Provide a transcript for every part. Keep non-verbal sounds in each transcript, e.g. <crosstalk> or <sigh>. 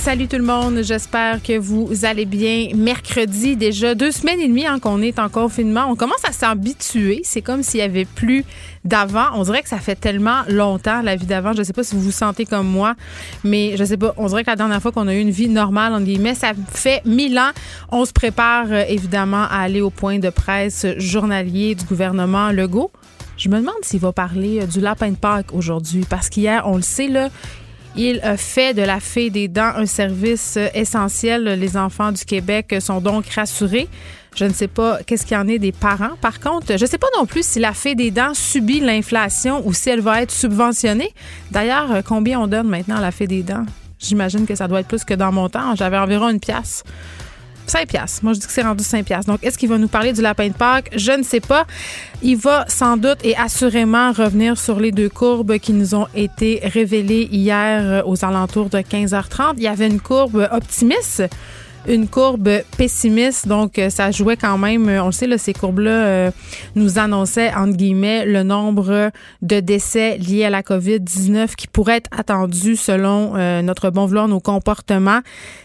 Salut tout le monde, j'espère que vous allez bien. Mercredi, déjà deux semaines et demie hein, qu'on est en confinement. On commence à s'habituer. C'est comme s'il y avait plus d'avant. On dirait que ça fait tellement longtemps, la vie d'avant. Je ne sais pas si vous vous sentez comme moi, mais je sais pas. On dirait que la dernière fois qu'on a eu une vie normale, en guillemets, ça fait mille ans. On se prépare euh, évidemment à aller au point de presse journalier du gouvernement Legault. Je me demande s'il va parler euh, du lapin de Pâques aujourd'hui, parce qu'hier, on le sait, là, il fait de la fée des dents un service essentiel. Les enfants du Québec sont donc rassurés. Je ne sais pas qu'est-ce qu'il y en est des parents. Par contre, je ne sais pas non plus si la fée des dents subit l'inflation ou si elle va être subventionnée. D'ailleurs, combien on donne maintenant à la fée des dents? J'imagine que ça doit être plus que dans mon temps. J'avais environ une pièce. 5 piastres. Moi, je dis que c'est rendu 5 piastres. Donc, est-ce qu'il va nous parler du lapin de Pâques? Je ne sais pas. Il va sans doute et assurément revenir sur les deux courbes qui nous ont été révélées hier euh, aux alentours de 15h30. Il y avait une courbe optimiste une courbe pessimiste. Donc, euh, ça jouait quand même. Euh, on le sait, là, ces courbes-là euh, nous annonçaient, entre guillemets, le nombre de décès liés à la COVID-19 qui pourrait être attendu selon notre bon vouloir, nos comportements.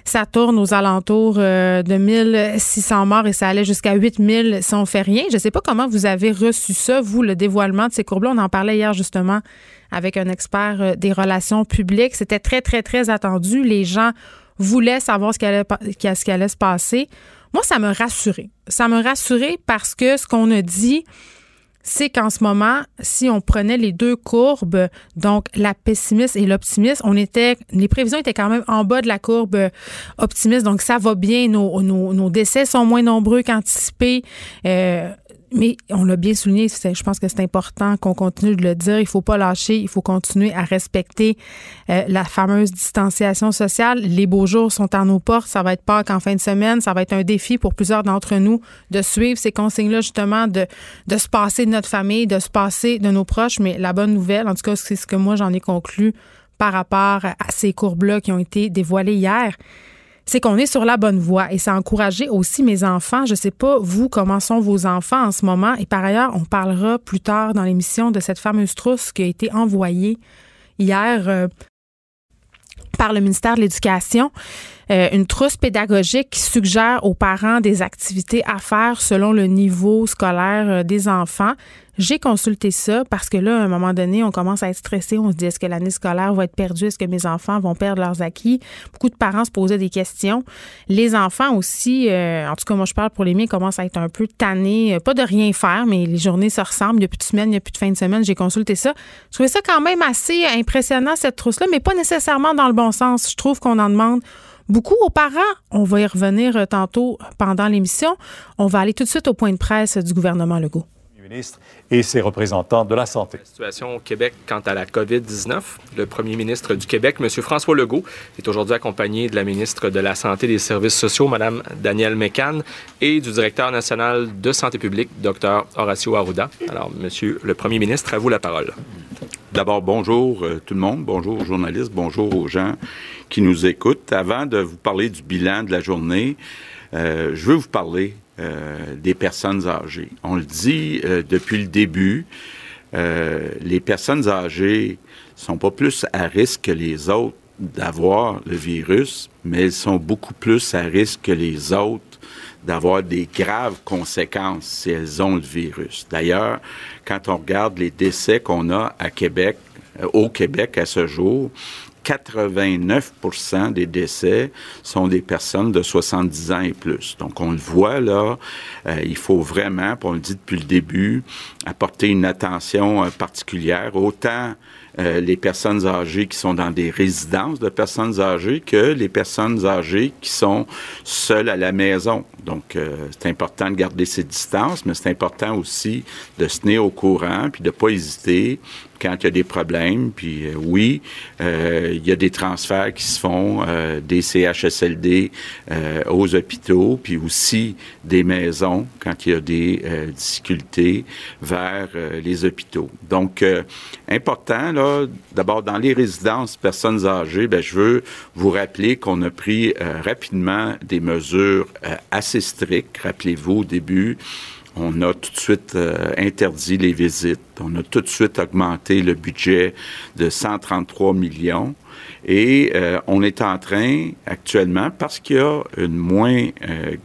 Ça tourne aux alentours de 1600 morts et ça allait jusqu'à 8000 si on fait rien. Je ne sais pas comment vous avez reçu ça, vous, le dévoilement de ces courbes-là. On en parlait hier, justement, avec un expert des relations publiques. C'était très, très, très attendu. Les gens voulait savoir ce qui allait, se passer. Moi, ça me rassurait. Ça me rassurait parce que ce qu'on a dit, c'est qu'en ce moment, si on prenait les deux courbes, donc la pessimiste et l'optimiste, on était, les prévisions étaient quand même en bas de la courbe optimiste, donc ça va bien. Nos, nos, décès sont moins nombreux qu'anticipés. Euh, mais on l'a bien souligné, je pense que c'est important qu'on continue de le dire. Il faut pas lâcher, il faut continuer à respecter euh, la fameuse distanciation sociale. Les beaux jours sont à nos portes. Ça va être Pâques en fin de semaine. Ça va être un défi pour plusieurs d'entre nous de suivre ces consignes-là, justement, de, de se passer de notre famille, de se passer de nos proches. Mais la bonne nouvelle, en tout cas, c'est ce que moi j'en ai conclu par rapport à ces courbes-là qui ont été dévoilées hier c'est qu'on est sur la bonne voie et ça a encouragé aussi mes enfants. Je sais pas, vous, comment sont vos enfants en ce moment. Et par ailleurs, on parlera plus tard dans l'émission de cette fameuse trousse qui a été envoyée hier euh, par le ministère de l'Éducation. Euh, une trousse pédagogique qui suggère aux parents des activités à faire selon le niveau scolaire euh, des enfants. J'ai consulté ça parce que là, à un moment donné, on commence à être stressé. On se dit, est-ce que l'année scolaire va être perdue? Est-ce que mes enfants vont perdre leurs acquis? Beaucoup de parents se posaient des questions. Les enfants aussi, euh, en tout cas, moi, je parle pour les miens, commencent à être un peu tannés. Pas de rien faire, mais les journées se ressemblent. Il n'y a plus de semaine, il n'y a plus de fin de semaine. J'ai consulté ça. Je trouvais ça quand même assez impressionnant, cette trousse-là, mais pas nécessairement dans le bon sens. Je trouve qu'on en demande beaucoup aux parents. On va y revenir euh, tantôt pendant l'émission. On va aller tout de suite au point de presse du gouvernement Legault ministre et ses représentants de la santé. La situation au Québec quant à la COVID-19. Le premier ministre du Québec, M. François Legault, est aujourd'hui accompagné de la ministre de la Santé et des Services sociaux, Mme Danielle Mécan, et du directeur national de santé publique, Dr. Horacio Arruda. Alors, Monsieur le premier ministre, à vous la parole. D'abord, bonjour euh, tout le monde, bonjour aux journalistes, bonjour aux gens qui nous écoutent. Avant de vous parler du bilan de la journée, euh, je veux vous parler euh, des personnes âgées. On le dit euh, depuis le début, les personnes âgées sont pas plus à risque que les autres d'avoir le virus, mais elles sont beaucoup plus à risque que les autres d'avoir des graves conséquences si elles ont le virus. D'ailleurs, quand on regarde les décès qu'on a à Québec, au Québec à ce jour, 89% des décès sont des personnes de 70 ans et plus. Donc, on le voit là, euh, il faut vraiment, on le dit depuis le début, apporter une attention euh, particulière autant euh, les personnes âgées qui sont dans des résidences de personnes âgées que les personnes âgées qui sont seules à la maison. Donc, c'est important de garder ces distances, mais c'est important aussi de se tenir au courant puis de pas hésiter quand il y a des problèmes. Puis euh, oui, euh, il y a des transferts qui se font euh, des CHSLD aux hôpitaux, puis aussi des maisons quand il y a des difficultés vers les hôpitaux. Donc, important, là, d'abord dans les résidences personnes âgées, ben, je veux vous rappeler qu'on a pris rapidement des mesures assez strictes. Rappelez-vous au début, on a tout de suite euh, interdit les visites. On a tout de suite augmenté le budget de 133 millions. Et euh, on est en train actuellement, parce qu'il y a une moins euh,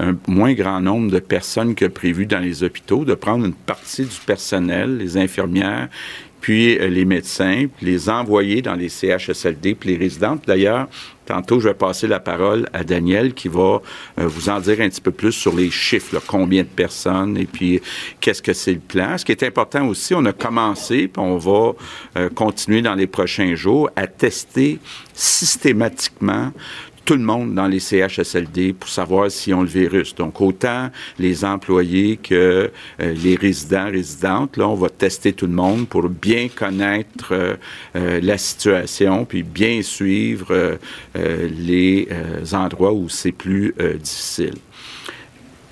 un moins grand nombre de personnes que prévu dans les hôpitaux, de prendre une partie du personnel, les infirmières, puis les médecins, puis les envoyer dans les CHSLD, puis les résidentes. D'ailleurs, Tantôt, je vais passer la parole à Daniel qui va euh, vous en dire un petit peu plus sur les chiffres, combien de personnes et puis qu'est-ce que c'est le plan? Ce qui est important aussi, on a commencé, puis on va euh, continuer dans les prochains jours à tester systématiquement tout le monde dans les CHSLD pour savoir s'ils ont le virus. Donc, autant les employés que euh, les résidents, résidentes, là, on va tester tout le monde pour bien connaître euh, euh, la situation, puis bien suivre les endroits où c'est plus difficile.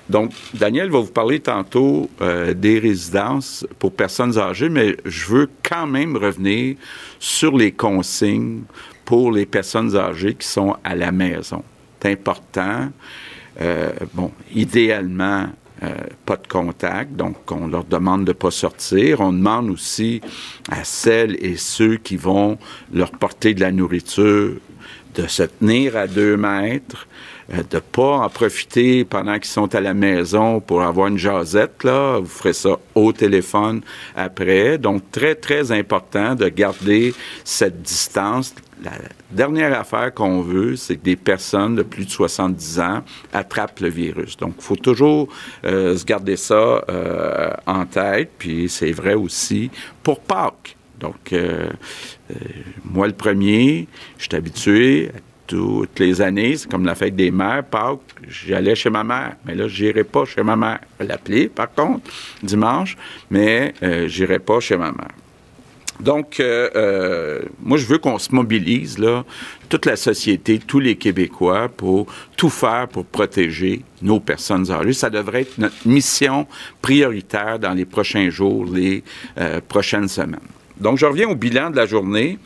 Donc, Daniel va vous parler tantôt des résidences pour personnes âgées, mais je veux quand même revenir sur les consignes pour les personnes âgées qui sont à la maison. C'est important. Euh, bon, idéalement, euh, pas de contact, donc on leur demande de ne pas sortir. On demande aussi à celles et ceux qui vont leur porter de la nourriture de se tenir à deux mètres, euh, de pas en profiter pendant qu'ils sont à la maison pour avoir une jasette, là. Vous ferez ça au téléphone après. Donc, très, très important de garder cette distance. La dernière affaire qu'on veut, c'est que des personnes de plus de 70 ans attrapent le virus. Donc, il faut toujours euh, se garder ça euh, en tête. Puis, c'est vrai aussi pour Pâques. Donc, moi, le premier, je suis habitué toutes les années, c'est comme la fête des mères, Pâques, j'allais chez ma mère. Mais là, je n'irai pas chez ma mère. L'appeler, par contre, dimanche, mais euh, je n'irai pas chez ma mère. Donc, euh, euh, moi, je veux qu'on se mobilise, là, toute la société, tous les Québécois, pour tout faire pour protéger nos personnes âgées. Ça devrait être notre mission prioritaire dans les prochains jours, les prochaines semaines. Donc, je reviens au bilan de la journée.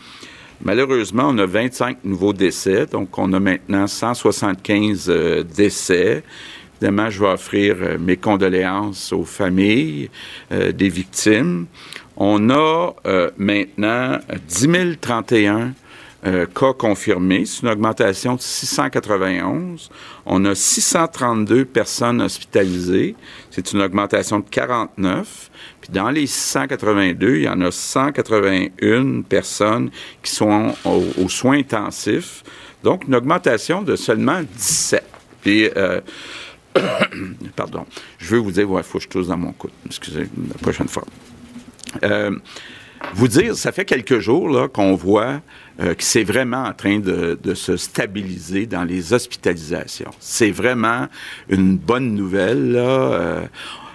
Malheureusement, on a 25 nouveaux décès, donc on a maintenant 175 euh, décès. Évidemment, je vais offrir euh, mes condoléances aux familles euh, des victimes. On a maintenant 10 031 cas confirmés, c'est une augmentation de 691. On a 632 personnes hospitalisées, c'est une augmentation de 49. Puis dans les 682, il y en a 181 personnes qui sont aux, soins intensifs. Donc, une augmentation de seulement 17. Puis, euh, <coughs> pardon, je veux vous dire, il faut que je tousse dans mon coude. Excusez, la prochaine fois. Euh, vous dire, ça fait quelques jours qu'on voit euh, que c'est vraiment en train de, de, se stabiliser dans les hospitalisations. C'est vraiment une bonne nouvelle. Là. Euh,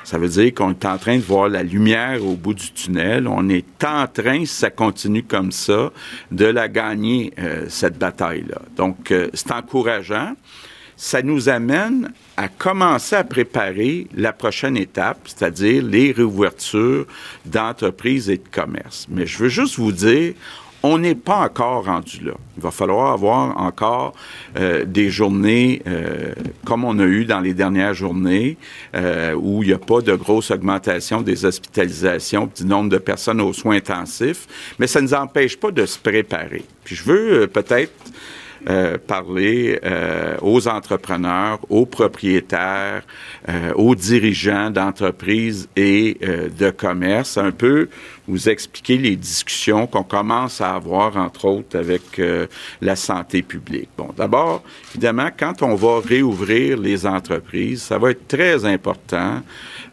ça veut dire qu'on est en train de voir la lumière au bout du tunnel. On est en train, si ça continue comme ça, de la gagner, euh, cette bataille-là. Donc, euh, c'est encourageant. Ça nous amène à commencer à préparer la prochaine étape, c'est-à-dire les réouvertures d'entreprises et de commerces. Mais je veux juste vous dire, on n'est pas encore rendu là. Il va falloir avoir encore euh, des journées euh, comme on a eu dans les dernières journées, euh, où il n'y a pas de grosse augmentation des hospitalisations, du nombre de personnes aux soins intensifs, mais ça ne nous empêche pas de se préparer. Puis je veux peut-être euh, parler euh, aux entrepreneurs, aux propriétaires, euh, aux dirigeants d'entreprises et de commerce, un peu vous expliquer les discussions qu'on commence à avoir, entre autres, avec euh, la santé publique. Bon, d'abord, évidemment, quand on va réouvrir les entreprises, ça va être très important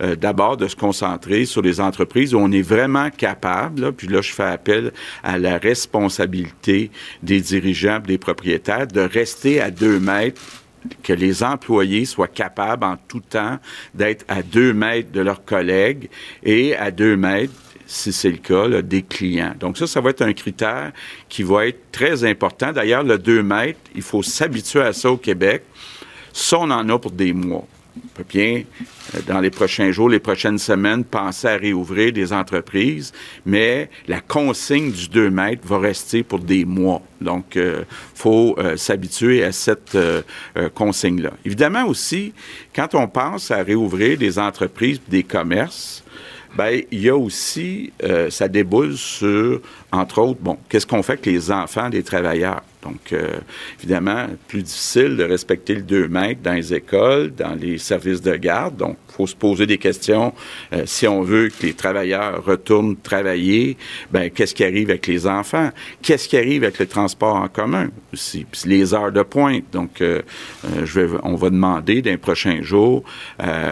euh, d'abord de se concentrer sur les entreprises où on est vraiment capable, puis là je fais appel à la responsabilité des dirigeants, des propriétaires, de rester à deux mètres que les employés soient capables en tout temps d'être à deux mètres de leurs collègues et à deux mètres si c'est le cas, des clients. Donc ça, ça va être un critère qui va être très important. D'ailleurs, le 2 mètres, il faut s'habituer à ça au Québec. Ça, on en a pour des mois. On peut bien, euh, dans les prochains jours, les prochaines semaines, penser à réouvrir des entreprises, mais la consigne du 2 mètres va rester pour des mois. Donc, il euh, faut euh, s'habituer à cette consigne-là. Évidemment aussi, quand on pense à réouvrir des entreprises, des commerces, ben il y a aussi, ça déboule sur, entre autres, bon, qu'est-ce qu'on fait avec les enfants des travailleurs? Donc, euh, évidemment, plus difficile de respecter le 2 mètres dans les écoles, dans les services de garde. Donc, faut se poser des questions. Euh, si on veut que les travailleurs retournent travailler, ben qu'est-ce qui arrive avec les enfants? Qu'est-ce qui arrive avec le transport en commun aussi? Les heures de pointe. Donc, euh, je vais, on va demander d'un prochain jour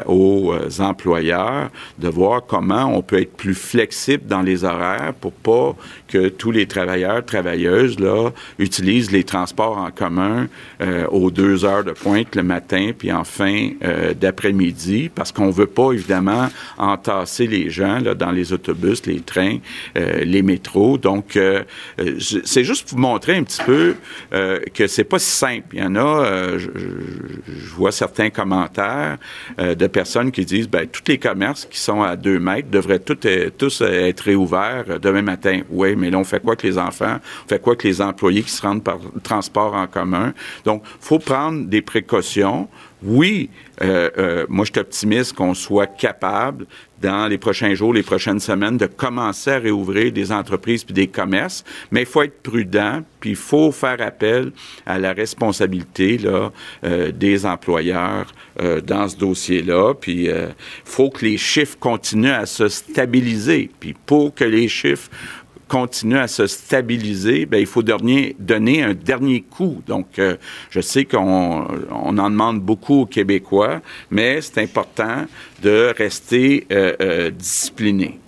aux employeurs de voir comment on peut être plus flexible dans les horaires pour pas que tous les travailleurs, travailleuses, là, utilisent les transports en commun euh, aux deux heures de pointe le matin puis en fin euh, d'après-midi parce veut pas évidemment entasser les gens là, dans les autobus, les trains, euh, les métros. Donc c'est juste pour montrer un petit peu que c'est pas si simple. Il y en a, je, vois certains commentaires de personnes qui disent ben tous les commerces qui sont à deux mètres devraient tous, tous être réouverts demain matin. Oui, mais là on fait quoi que les enfants, on fait quoi que les employés qui se rendent par transport en commun? Donc, faut prendre des précautions. Oui, euh, euh, moi, je suis optimiste qu'on soit capable, dans les prochains jours, les prochaines semaines, de commencer à réouvrir des entreprises puis des commerces, mais il faut être prudent, puis il faut faire appel à la responsabilité là, euh, des employeurs dans ce dossier-là, puis il faut que les chiffres continuent à se stabiliser, puis pour que les chiffres continue à se stabiliser, bien, il faut donner, donner un dernier coup. Donc, euh, je sais qu'on on en demande beaucoup aux Québécois, mais c'est important de rester euh, euh, discipliné.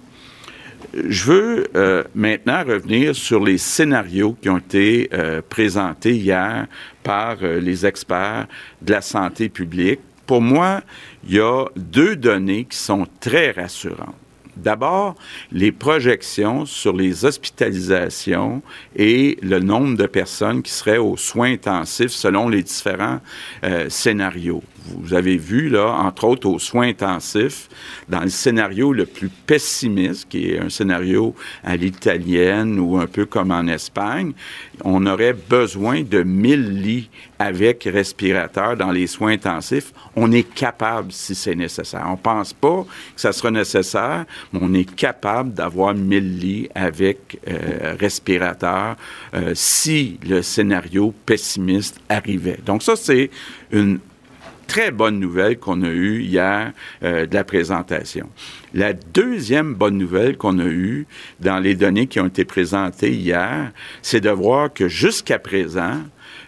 Je veux maintenant revenir sur les scénarios qui ont été présentés hier par les experts de la santé publique. Pour moi, il y a deux données qui sont très rassurantes. D'abord, les projections sur les hospitalisations et le nombre de personnes qui seraient aux soins intensifs selon les différents euh, scénarios. Vous avez vu, là, entre autres, aux soins intensifs, dans le scénario le plus pessimiste, qui est un scénario à l'italienne ou un peu comme en Espagne, on aurait besoin de 1000 lits avec respirateur dans les soins intensifs. On est capable si c'est nécessaire. On pense pas que ça sera nécessaire, mais on est capable d'avoir 1000 lits avec euh, respirateur euh, si le scénario pessimiste arrivait. Donc ça, c'est une très bonne nouvelle qu'on a eue hier euh, de la présentation. La deuxième bonne nouvelle qu'on a eue dans les données qui ont été présentées hier, c'est de voir que jusqu'à présent,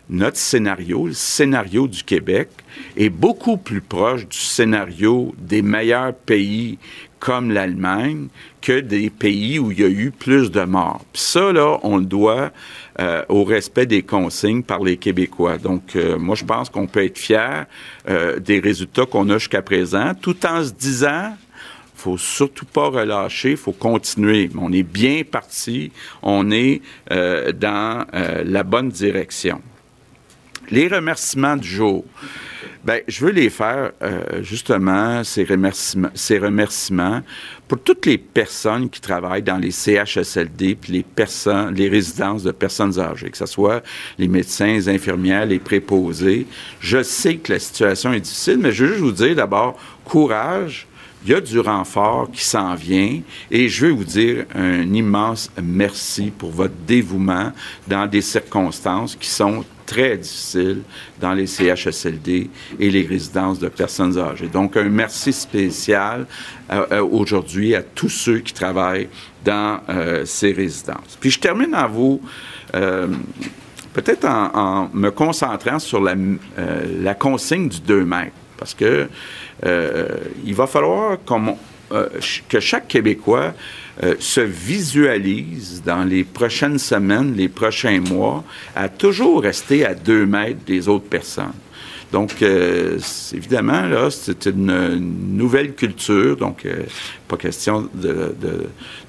notre scénario, le scénario du Québec, est beaucoup plus proche du scénario des meilleurs pays comme l'Allemagne que des pays où il y a eu plus de morts. Puis ça, là, on le doit euh, au respect des consignes par les Québécois. Donc, euh, moi, je pense qu'on peut être fier euh, des résultats qu'on a jusqu'à présent, tout en se disant faut surtout pas relâcher, faut continuer. On est bien parti, on est dans la bonne direction. Les remerciements du jour. Ben, je veux les faire justement ces remerciements pour toutes les personnes qui travaillent dans les CHSLD puis les personnes, les résidences de personnes âgées, que ce soit les médecins, les infirmières, les préposés. Je sais que la situation est difficile, mais je veux juste vous dire d'abord courage. Il y a du renfort qui s'en vient et je veux vous dire un immense merci pour votre dévouement dans des circonstances qui sont très difficile dans les CHSLD et les résidences de personnes âgées. Donc, un merci spécial euh, euh, aujourd'hui à tous ceux qui travaillent dans euh, ces résidences. Puis je termine en vous, peut-être en, me concentrant sur la, consigne du 2 mètres, parce que il va falloir que chaque Québécois euh, se visualise dans les prochaines semaines, les prochains mois, à toujours rester à deux mètres des autres personnes. Donc, euh, évidemment, là, c'est une, nouvelle culture, donc euh, pas question de,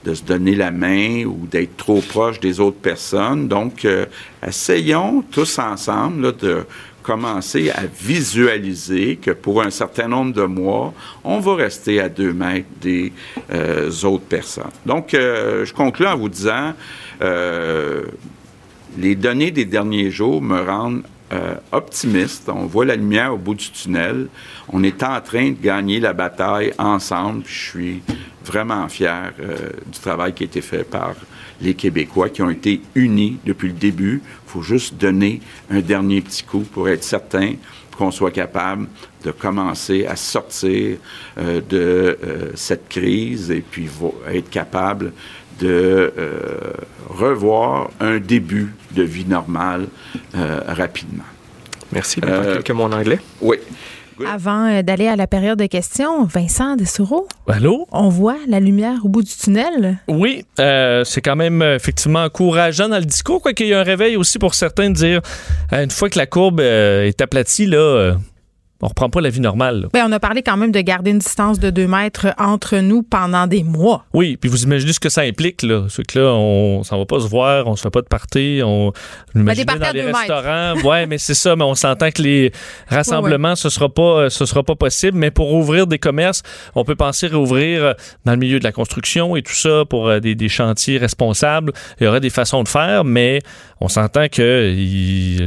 de, se donner la main ou d'être trop proche des autres personnes. Donc, essayons tous ensemble là, de commencer à visualiser que pour un certain nombre de mois, on va rester à deux mètres des euh, autres personnes. Donc, euh, je conclue en vous disant, euh, les données des derniers jours me rendent optimiste. On voit la lumière au bout du tunnel. On est en train de gagner la bataille ensemble. Je suis vraiment fier du travail qui a été fait par les Québécois qui ont été unis depuis le début. Il faut juste donner un dernier petit coup pour être certain qu'on soit capable de commencer à sortir euh, de euh, cette crise et puis être capable de euh, revoir un début de vie normale rapidement. Merci. quelques mots en anglais. Oui. Avant euh, d'aller à la période de questions, Vincent Dessoureau. Allô? On voit la lumière au bout du tunnel. Oui, euh, c'est quand même euh, effectivement encourageant dans le discours, quoi qu'il y ait un réveil aussi pour certains de dire, une fois que la courbe est aplatie, là on reprend pas la vie normale. Ben, on a parlé quand même de garder une distance de deux mètres entre nous pendant des mois. Oui, puis vous imaginez ce que ça implique, là. C'est que là, on s'en va pas se voir, on se fait pas de party, on ben, des dans les restaurants. <laughs> ouais, mais c'est ça, mais on s'entend que les rassemblements, ce sera pas ce sera pas possible. Mais pour ouvrir des commerces, on peut penser réouvrir euh, dans le milieu de la construction et tout ça pour euh, des, des chantiers responsables. Il y aurait des façons de faire, mais on s'entend que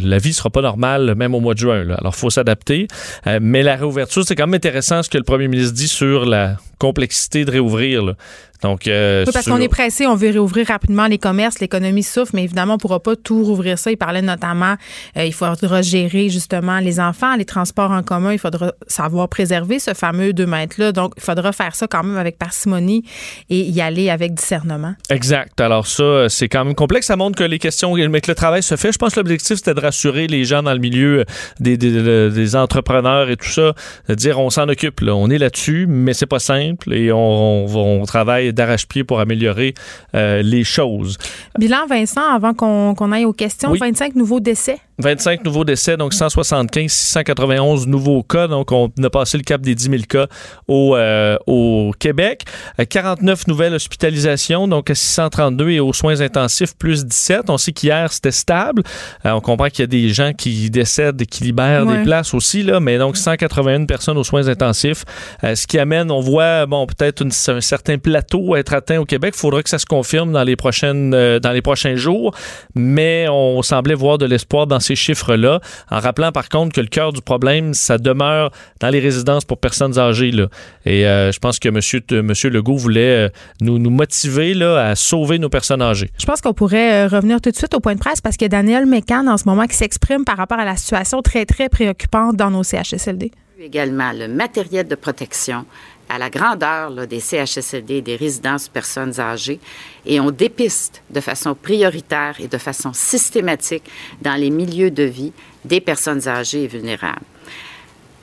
la vie sera pas normale même au mois de juin. Là. Alors, faut s'adapter. Euh, mais la réouverture, c'est quand même intéressant ce que le premier ministre dit sur la complexité de réouvrir. Donc, euh, parce qu'on est pressé, on veut réouvrir rapidement les commerces, l'économie souffre, mais évidemment, on ne pourra pas tout rouvrir ça. Il parlait notamment, euh, il faudra gérer justement les enfants, les transports en commun, il faudra savoir préserver ce fameux 2 mètres-là. Donc, il faudra faire ça quand même avec parcimonie et y aller avec discernement. Exact. Alors ça, c'est quand même complexe. Ça montre que les questions, mais que le travail se fait. Je pense que l'objectif, c'était de rassurer les gens dans le milieu des, des, des entrepreneurs et tout ça, de dire on s'en occupe, là. on est là-dessus, mais c'est pas simple et on, on, on travaille d'arrache-pied pour améliorer euh, les choses. Bilan, Vincent, avant qu'on aille aux questions, 25 nouveaux décès 25 nouveaux décès, donc 175, 691 nouveaux cas. Donc, on a passé le cap des 10 000 cas au, euh, au Québec. 49 euh, nouvelles hospitalisations, donc 632 et aux soins intensifs, plus 17. On sait qu'hier, c'était stable. Euh, on comprend qu'il y a des gens qui décèdent et qui libèrent des places aussi, là, mais donc 181 personnes aux soins intensifs. ce qui amène, on voit, bon, peut-être un certain plateau à être atteint au Québec. Il faudra que ça se confirme dans les, prochaines, dans les prochains jours, mais on semblait voir de l'espoir dans ces chiffres-là, en rappelant par contre que le cœur du problème, ça demeure dans les résidences pour personnes âgées. Là. Et euh, je pense que M. Monsieur, Legault voulait euh, nous, nous motiver là, à sauver nos personnes âgées. Je pense qu'on pourrait euh, revenir tout de suite au point de presse parce que Daniel Mécan, en ce moment, qui s'exprime par rapport à la situation très, très préoccupante dans nos CHSLD. Également le matériel de protection, à la grandeur des CHSLD, des résidences personnes âgées, et on dépiste de façon prioritaire et de façon systématique dans les milieux de vie des personnes âgées et vulnérables.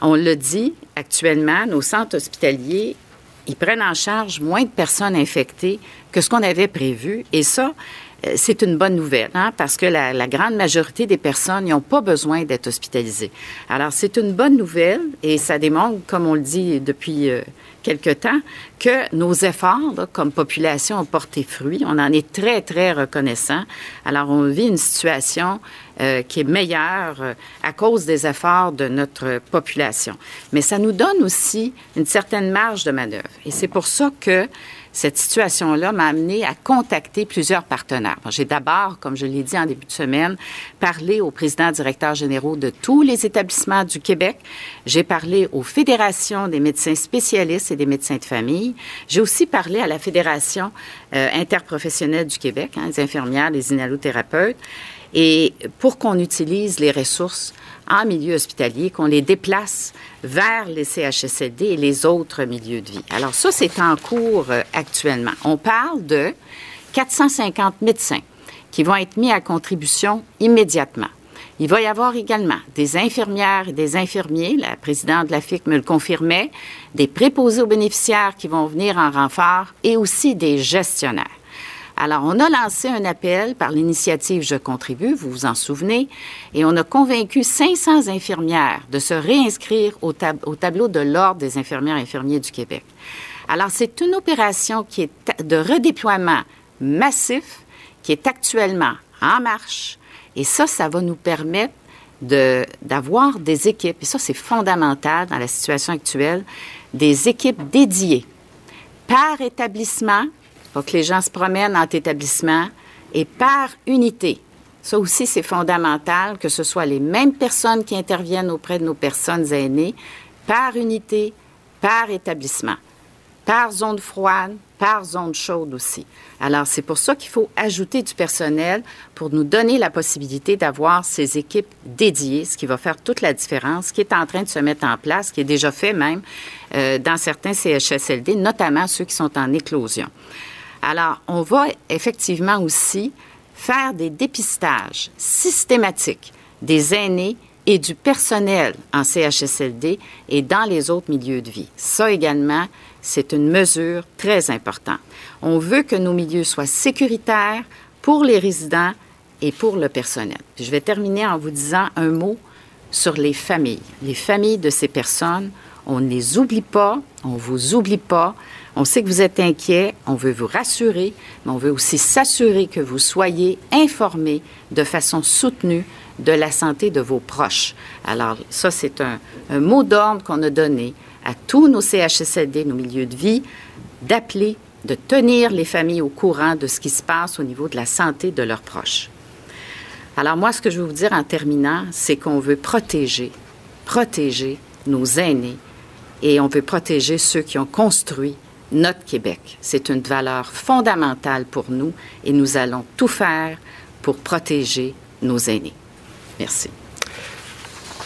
On le dit, actuellement, nos centres hospitaliers, ils prennent en charge moins de personnes infectées que ce qu'on avait prévu, et ça, euh, c'est une bonne nouvelle, hein, parce que la, grande majorité des personnes n'ont pas besoin d'être hospitalisées. Alors, c'est une bonne nouvelle et ça démontre, comme on le dit depuis euh, quelque temps que nos efforts comme population ont porté fruit. On en est très, très reconnaissant. Alors, on vit une situation euh, qui est meilleure euh, à cause des efforts de notre population. Mais ça nous donne aussi une certaine marge de manœuvre. Et c'est pour ça que cette situation-là m'a amené à contacter plusieurs partenaires. J'ai d'abord, comme je l'ai dit en début de semaine, parlé aux présidents directeurs généraux de tous les établissements du Québec. J'ai parlé aux fédérations des médecins spécialistes et des médecins de famille. J'ai aussi parlé à la Fédération euh, interprofessionnelle du Québec, hein, les infirmières, les inhalothérapeutes. Et pour qu'on utilise les ressources en milieu hospitalier, qu'on les déplace vers les CHSLD et les autres milieux de vie. Alors ça, c'est en cours euh, actuellement. On parle de 450 médecins qui vont être mis à contribution immédiatement. Il va y avoir également des infirmières et des infirmiers, la présidente de la FIC me le confirmait, des préposés aux bénéficiaires qui vont venir en renfort et aussi des gestionnaires. Alors, on a lancé un appel par l'initiative Je contribue, vous vous en souvenez, et on a convaincu 500 infirmières de se réinscrire au, tableau de l'Ordre des infirmières et infirmiers du Québec. Alors, c'est une opération qui est de redéploiement massif, qui est actuellement en marche, et ça, ça va nous permettre d'avoir des équipes, et ça, c'est fondamental dans la situation actuelle, des équipes dédiées par établissement que les gens se promènent entre établissements et par unité. Ça aussi, c'est fondamental que ce soit les mêmes personnes qui interviennent auprès de nos personnes aînées, par unité, par établissement, par zone froide, par zone chaude aussi. Alors, c'est pour ça qu'il faut ajouter du personnel pour nous donner la possibilité d'avoir ces équipes dédiées, ce qui va faire toute la différence, qui est en train de se mettre en place, qui est déjà fait même euh, dans certains CHSLD, notamment ceux qui sont en éclosion. Alors, on va effectivement aussi faire des dépistages systématiques des aînés et du personnel en CHSLD et dans les autres milieux de vie. Ça également, c'est une mesure très importante. On veut que nos milieux soient sécuritaires pour les résidents et pour le personnel. je vais terminer en vous disant un mot sur les familles. Les familles de ces personnes, on ne les oublie pas, on ne vous oublie pas. On sait que vous êtes inquiet, on veut vous rassurer, mais on veut aussi s'assurer que vous soyez informés de façon soutenue de la santé de vos proches. Alors, ça, c'est un, mot d'ordre qu'on a donné à tous nos CHSLD, nos milieux de vie, d'appeler, de tenir les familles au courant de ce qui se passe au niveau de la santé de leurs proches. Alors, moi, ce que je veux vous dire en terminant, c'est qu'on veut protéger, protéger nos aînés et on veut protéger ceux qui ont construit notre Québec. C'est une valeur fondamentale pour nous et nous allons tout faire pour protéger nos aînés. Merci.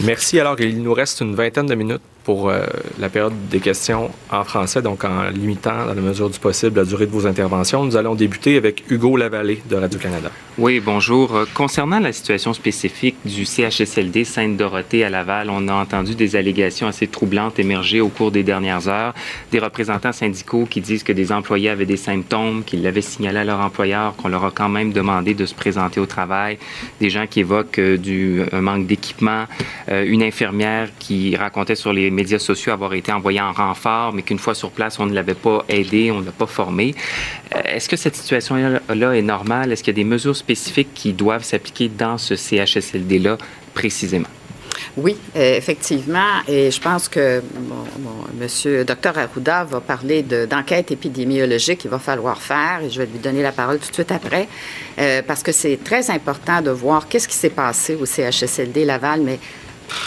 Merci. Alors, il nous reste une vingtaine de minutes pour euh, la période des questions en français, donc en limitant, dans la mesure du possible, la durée de vos interventions. Nous allons débuter avec Hugo Lavallée de Radio-Canada. Oui, bonjour. Euh, concernant la situation spécifique du CHSLD Sainte-Dorothée à Laval, on a entendu des allégations assez troublantes émerger au cours des dernières heures. Des représentants syndicaux qui disent que des employés avaient des symptômes, qu'ils l'avaient signalé à leur employeur, qu'on leur a quand même demandé de se présenter au travail. Des gens qui évoquent euh, un manque d'équipement. une infirmière qui racontait sur les médias sociaux avoir été envoyé en renfort, mais qu'une fois sur place, on ne l'avait pas aidé, on ne l'a pas formé. Euh, est-ce que cette situation-là est normale? Est-ce qu'il y a des mesures spécifiques qui doivent s'appliquer dans ce CHSLD-là précisément? Oui, euh, effectivement. Et je pense que Monsieur Dr Arruda va parler d'enquête épidémiologique qu'il va falloir faire et je vais lui donner la parole tout de suite après euh, parce que c'est très important de voir qu'est-ce qui s'est passé au CHSLD Laval, mais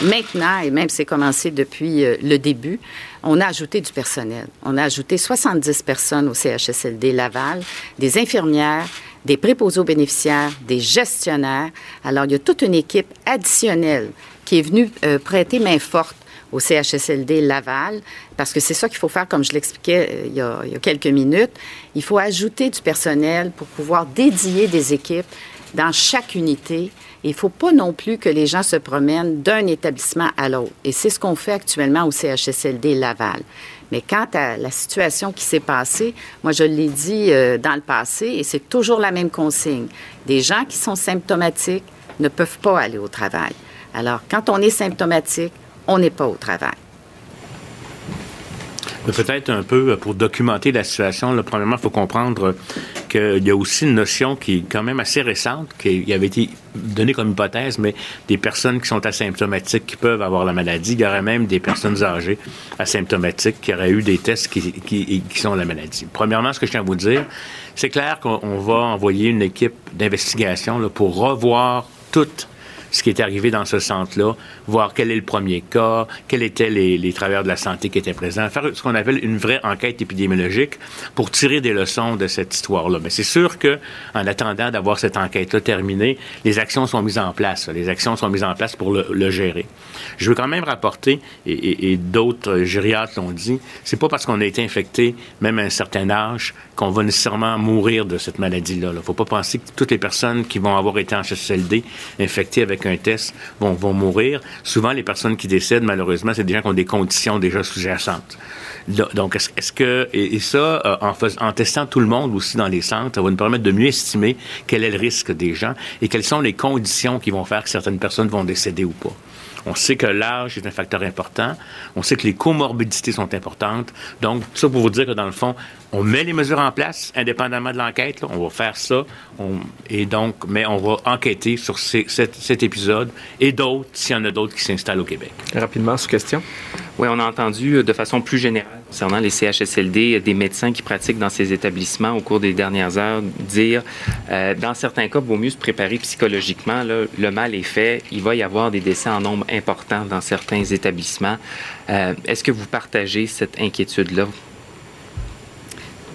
Maintenant, et même c'est commencé depuis euh, le début, on a ajouté du personnel. On a ajouté 70 personnes au CHSLD Laval, des infirmières, des préposés aux bénéficiaires, des gestionnaires. Alors, il y a toute une équipe additionnelle qui est venue euh, prêter main forte au CHSLD Laval, parce que c'est ça qu'il faut faire, comme je l'expliquais euh, il, y a, il y a quelques minutes. Il faut ajouter du personnel pour pouvoir dédier des équipes dans chaque unité il ne faut pas non plus que les gens se promènent d'un établissement à l'autre. Et c'est ce qu'on fait actuellement au CHSLD Laval. Mais quant à la situation qui s'est passée, moi, je l'ai dit euh, dans le passé, et c'est toujours la même consigne. Des gens qui sont symptomatiques ne peuvent pas aller au travail. Alors, quand on est symptomatique, on n'est pas au travail. Peut-être un peu pour documenter la situation. Là, premièrement, il faut comprendre qu'il y a aussi une notion qui est quand même assez récente, qui avait été donnée comme hypothèse, mais des personnes qui sont asymptomatiques qui peuvent avoir la maladie. Il y aurait même des personnes âgées asymptomatiques qui auraient eu des tests qui, qui, qui sont la maladie. Premièrement, ce que je tiens à vous dire, c'est clair qu'on va envoyer une équipe d'investigation pour revoir toute ce qui est arrivé dans ce centre-là, voir quel est le premier cas, quels étaient les, les travailleurs de la santé qui étaient présents, faire ce qu'on appelle une vraie enquête épidémiologique pour tirer des leçons de cette histoire-là. Mais c'est sûr que, en attendant d'avoir cette enquête-là terminée, les actions sont mises en place. Les actions sont mises en place pour le, gérer. Je veux quand même rapporter, et, d'autres gériatres l'ont dit, c'est pas parce qu'on a été infecté, même à un certain âge, qu'on va nécessairement mourir de cette maladie-là. Il ne faut pas penser que toutes les personnes qui vont avoir été en CHSLD infectées avec un test vont, vont mourir. Souvent, les personnes qui décèdent, malheureusement, c'est des gens qui ont des conditions déjà sous-jacentes. Donc, est-ce est que, et, ça, euh, en, en, testant tout le monde aussi dans les centres, ça va nous permettre de mieux estimer quel est le risque des gens et quelles sont les conditions qui vont faire que certaines personnes vont décéder ou pas. On sait que l'âge est un facteur important. On sait que les comorbidités sont importantes. Donc, ça pour vous dire que dans le fond, on met les mesures en place, indépendamment de l'enquête. On va faire ça. Et donc, mais on va enquêter sur cet, cet, épisode et d'autres, s'il y en a d'autres qui s'installent au Québec. Rapidement, sous question. Oui, on a entendu de façon plus générale concernant les CHSLD, des médecins qui pratiquent dans ces établissements au cours des dernières heures dire, euh, dans certains cas, il vaut mieux se préparer psychologiquement. Le mal est fait. Il va y avoir des décès en nombre important dans certains établissements. Euh, Est-ce que vous partagez cette inquiétude-là?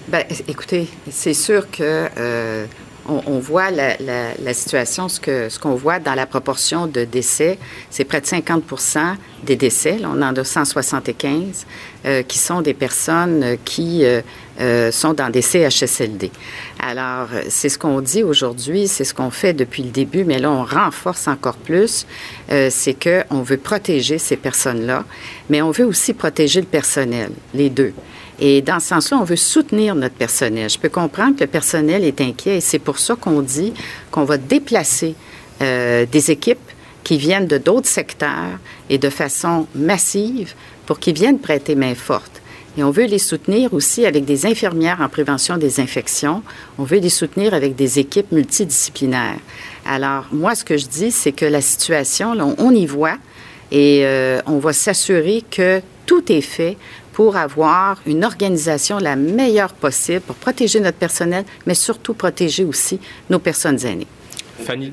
Ben, écoutez, c'est sûr que euh, on, voit la, situation, ce qu'on voit dans la proportion de décès, c'est près de 50% des décès, on en a 175, euh, qui sont des personnes qui euh, euh, sont dans des CHSLD. Alors, c'est ce qu'on dit aujourd'hui, c'est ce qu'on fait depuis le début, mais là, on renforce encore plus, euh, c'est qu'on veut protéger ces personnes-là, mais on veut aussi protéger le personnel, les deux. Et dans ce sens-là, on veut soutenir notre personnel. Je peux comprendre que le personnel est inquiet et c'est pour ça qu'on dit qu'on va déplacer euh, des équipes qui viennent de d'autres secteurs et de façon massive pour qu'ils viennent prêter main forte. Et on veut les soutenir aussi avec des infirmières en prévention des infections. On veut les soutenir avec des équipes multidisciplinaires. Alors, moi, ce que je dis, c'est que la situation, on y voit et euh, on va s'assurer que tout est fait pour avoir une organisation la meilleure possible pour protéger notre personnel, mais surtout protéger aussi nos personnes aînées. Fanny?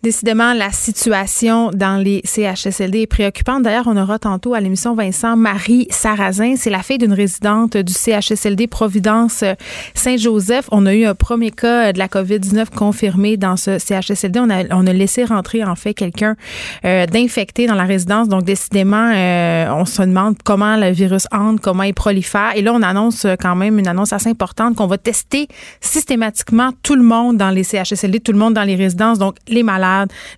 Décidément, la situation dans les CHSLD est préoccupante. D'ailleurs, on aura tantôt à l'émission Vincent Marie Sarrazin. C'est la fille d'une résidente du CHSLD Providence Saint-Joseph. On a eu un premier cas de la COVID-19 confirmé dans ce CHSLD. On a, on a laissé rentrer, en fait, quelqu'un euh, d'infecté dans la résidence. Donc, décidément, euh, on se demande comment le virus entre, comment il prolifère. Et là, on annonce quand même une annonce assez importante qu'on va tester systématiquement tout le monde dans les CHSLD, tout le monde dans les résidences. Donc, les malades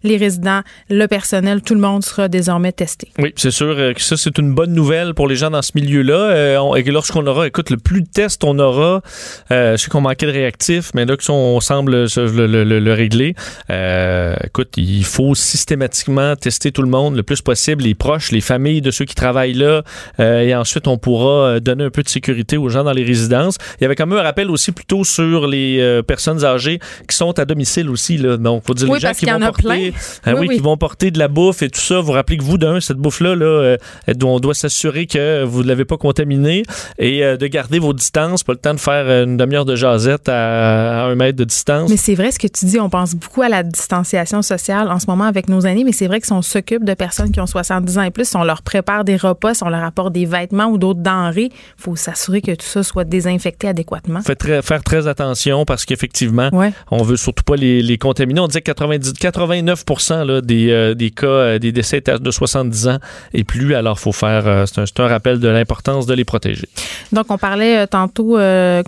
les résidents, le personnel, tout le monde sera désormais testé. Oui, c'est sûr que ça, c'est une bonne nouvelle pour les gens dans ce milieu-là. Euh, et lorsqu'on aura, écoute, le plus de tests on aura, euh, je sais qu'on manquait de réactifs, mais là, on semble le, le, le, le régler. Euh, écoute, il faut systématiquement tester tout le monde le plus possible, les proches, les familles de ceux qui travaillent là. Euh, et ensuite, on pourra donner un peu de sécurité aux gens dans les résidences. Il y avait quand même un rappel aussi plutôt sur les euh, personnes âgées qui sont à domicile aussi. Là. Donc, faut dire oui, les gens qui vont porter, ah, oui, oui, qui vont porter de la bouffe et tout ça. Vous rappelez que vous, d'un, cette bouffe-là, là, euh, on doit s'assurer que vous ne l'avez pas contaminée et euh, de garder vos distances. Pas le temps de faire une demi-heure de jasette à, à, un mètre de distance. Mais c'est vrai ce que tu dis. On pense beaucoup à la distanciation sociale en ce moment avec nos aînés, mais c'est vrai que si on s'occupe de personnes qui ont 70 ans et plus, si on leur prépare des repas, si on leur apporte des vêtements ou d'autres denrées, il faut s'assurer que tout ça soit désinfecté adéquatement. Très, faire très attention parce qu'effectivement, ouais. on veut surtout pas les, les contaminer. On disait que 90, 89 là, des, euh, cas, euh, des décès de 70 ans et plus. Alors, faut faire, euh, c'est un, rappel de l'importance de les protéger. Donc, on parlait tantôt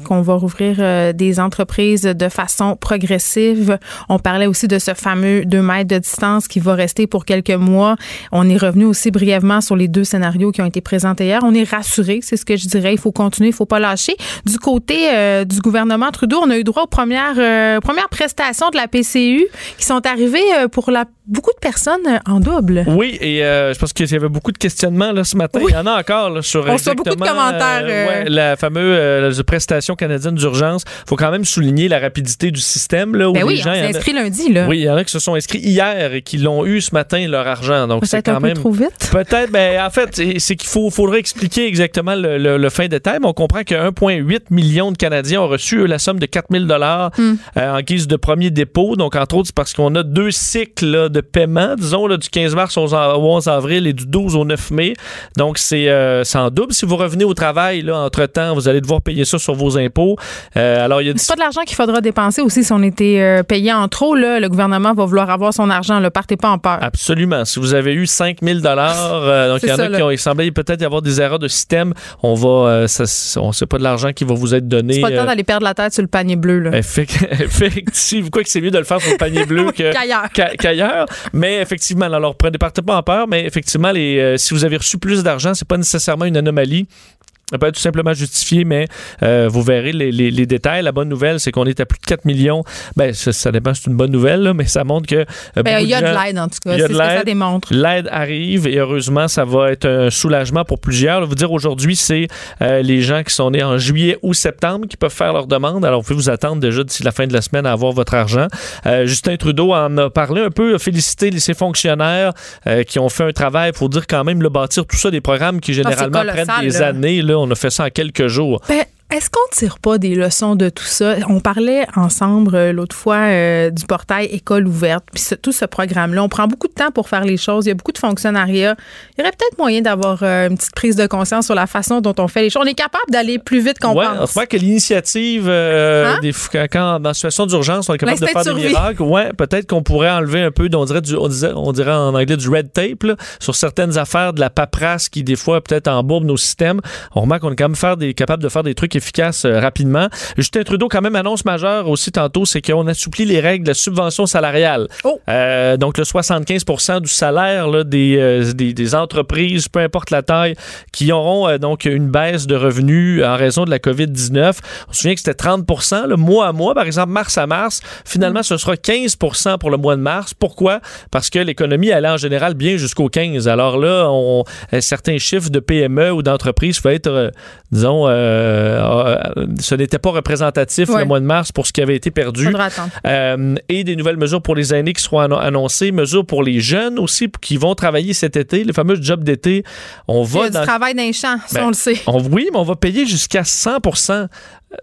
qu'on va rouvrir des entreprises de façon progressive. On parlait aussi de ce fameux 2 mètres de distance qui va rester pour quelques mois. On est revenu aussi brièvement sur les deux scénarios qui ont été présentés hier. On est rassuré, c'est ce que je dirais. Il faut continuer, il faut pas lâcher. Du côté du gouvernement Trudeau, on a eu droit aux premières, premières prestations de la PCU qui sont arrivées euh, pour la beaucoup de personnes en double. Oui, et euh, je pense qu'il y avait beaucoup de questionnements là, ce matin. Oui. Il y en a encore là, sur <laughs> On reçoit beaucoup de commentaires. Euh, Ouais, la fameuse euh, prestation canadienne d'urgence. faut quand même souligner la rapidité du système. Là, où Ben les oui, gens, on il y s'est en a- inscrit lundi. Là. Oui, il y en a qui se sont inscrits hier et qui l'ont eu ce matin, leur argent. Donc, c'est un quand peu même. trop vite. Peut-être, ben, en fait, c'est- qu'il faut, faudrait expliquer exactement le, le- le fin détail, mais on comprend que 1,8 million de Canadiens ont reçu eux, la somme de 4 000 Hmm. euh, en guise de premier dépôt. Donc, entre autres, c'est parce qu'on a deux cycles là, de paiement, disons, là, du 15 mars au 11 avril et du 12 au 9 mai. Donc, c'est euh, en double. Si vous revenez au travail, là, entre-temps, vous allez devoir payer ça sur vos impôts. Euh, alors, il y a C'est pas de l'argent qu'il faudra dépenser aussi si on était euh, payé en trop. Là, le gouvernement va vouloir avoir son argent. Ne partez pas en peur. Absolument. Si vous avez eu 5 000 euh, donc <laughs> il y en ça, a qui ont, il semblait peut-être y avoir des erreurs de système. On va, euh, ça, on sait pas de l'argent qui va vous être donné. C'est pas le temps d'aller perdre la tête sur le panier bleu. Là. <laughs> Effect- <laughs> Effectivement, quoi que c'est mieux de le faire sur le panier bleu que- Qu'ailleurs. qu'a- qu'ailleurs. Mais effectivement, alors prenez partez pas en peur, mais effectivement, euh, si vous avez reçu plus d'argent, c'est pas nécessairement une anomalie. Ça peut être tout simplement justifié, mais euh, vous verrez les, les- les détails. La bonne nouvelle, c'est qu'on est à plus de 4 millions. Ben, ça, ça dépend, c'est une bonne nouvelle, là, mais ça montre que. euh, Ben, il y a de l'aide, en tout cas. C'est ce que ça démontre. L'aide arrive et heureusement, ça va être un soulagement pour plusieurs. Là, vous dire aujourd'hui, c'est euh, les gens qui sont nés en juillet ou septembre qui peuvent faire leur demande. Alors, vous pouvez vous attendre déjà d'ici la fin de la semaine à avoir votre argent. Euh, Justin Trudeau en a parlé un peu, a félicité les- ses fonctionnaires euh, qui ont fait un travail. Il faut dire quand même, le bâtir tout ça, des programmes qui généralement Ah, colossal, prennent des là. années. Là, on a fait ça en quelques jours. Ben, est-ce qu'on tire pas des leçons de tout ça? On parlait ensemble euh, l'autre fois euh, du portail École ouverte, puis tout ce programme-là. On prend beaucoup de temps pour faire les choses. Il y a beaucoup de fonctionnariat. Il y aurait peut-être moyen d'avoir euh, une petite prise de conscience sur la façon dont on fait les choses. On est capable d'aller plus vite qu'on Ouais, on pense. croit que l'initiative, Hein? des, quand, dans une situation d'urgence, on est capable de faire de des miracles. Ouais, peut-être qu'on pourrait enlever un peu, on dirait, du, on, disait- on dirait en anglais du red tape là, sur certaines affaires, de la paperasse qui, des fois, peut-être embourbe nos systèmes. On remarque qu'on est quand même faire des, capable de faire des trucs efficaces euh, rapidement. Justin Trudeau, quand même, annonce majeure aussi tantôt, c'est qu'on assouplit les règles de la subvention salariale. Oh. Euh, donc, le 75% du salaire là, des, euh, des, des entreprises, peu importe la taille, qui auront euh, donc une baisse de revenus en raison de la COVID-19. On se souvient que c'était 30 le mois à mois, par exemple, mars à mars. Finalement, ce sera 15% pour le mois de mars. Pourquoi? Parce que l'économie allait en général bien jusqu'au 15. Alors là, on, certains chiffres de PME ou d'entreprises peuvent être, disons, ce n'était pas représentatif Ouais. le mois de mars pour ce qui avait été perdu. Euh, et des nouvelles mesures pour les aînés qui seront annon- annoncées, mesures pour les jeunes aussi qui vont travailler cet été, les fameux jobs d'été. On Il y va a du dans- travail d'un champ, ça, Ben, on le sait. on- oui, mais on va payer jusqu'à 100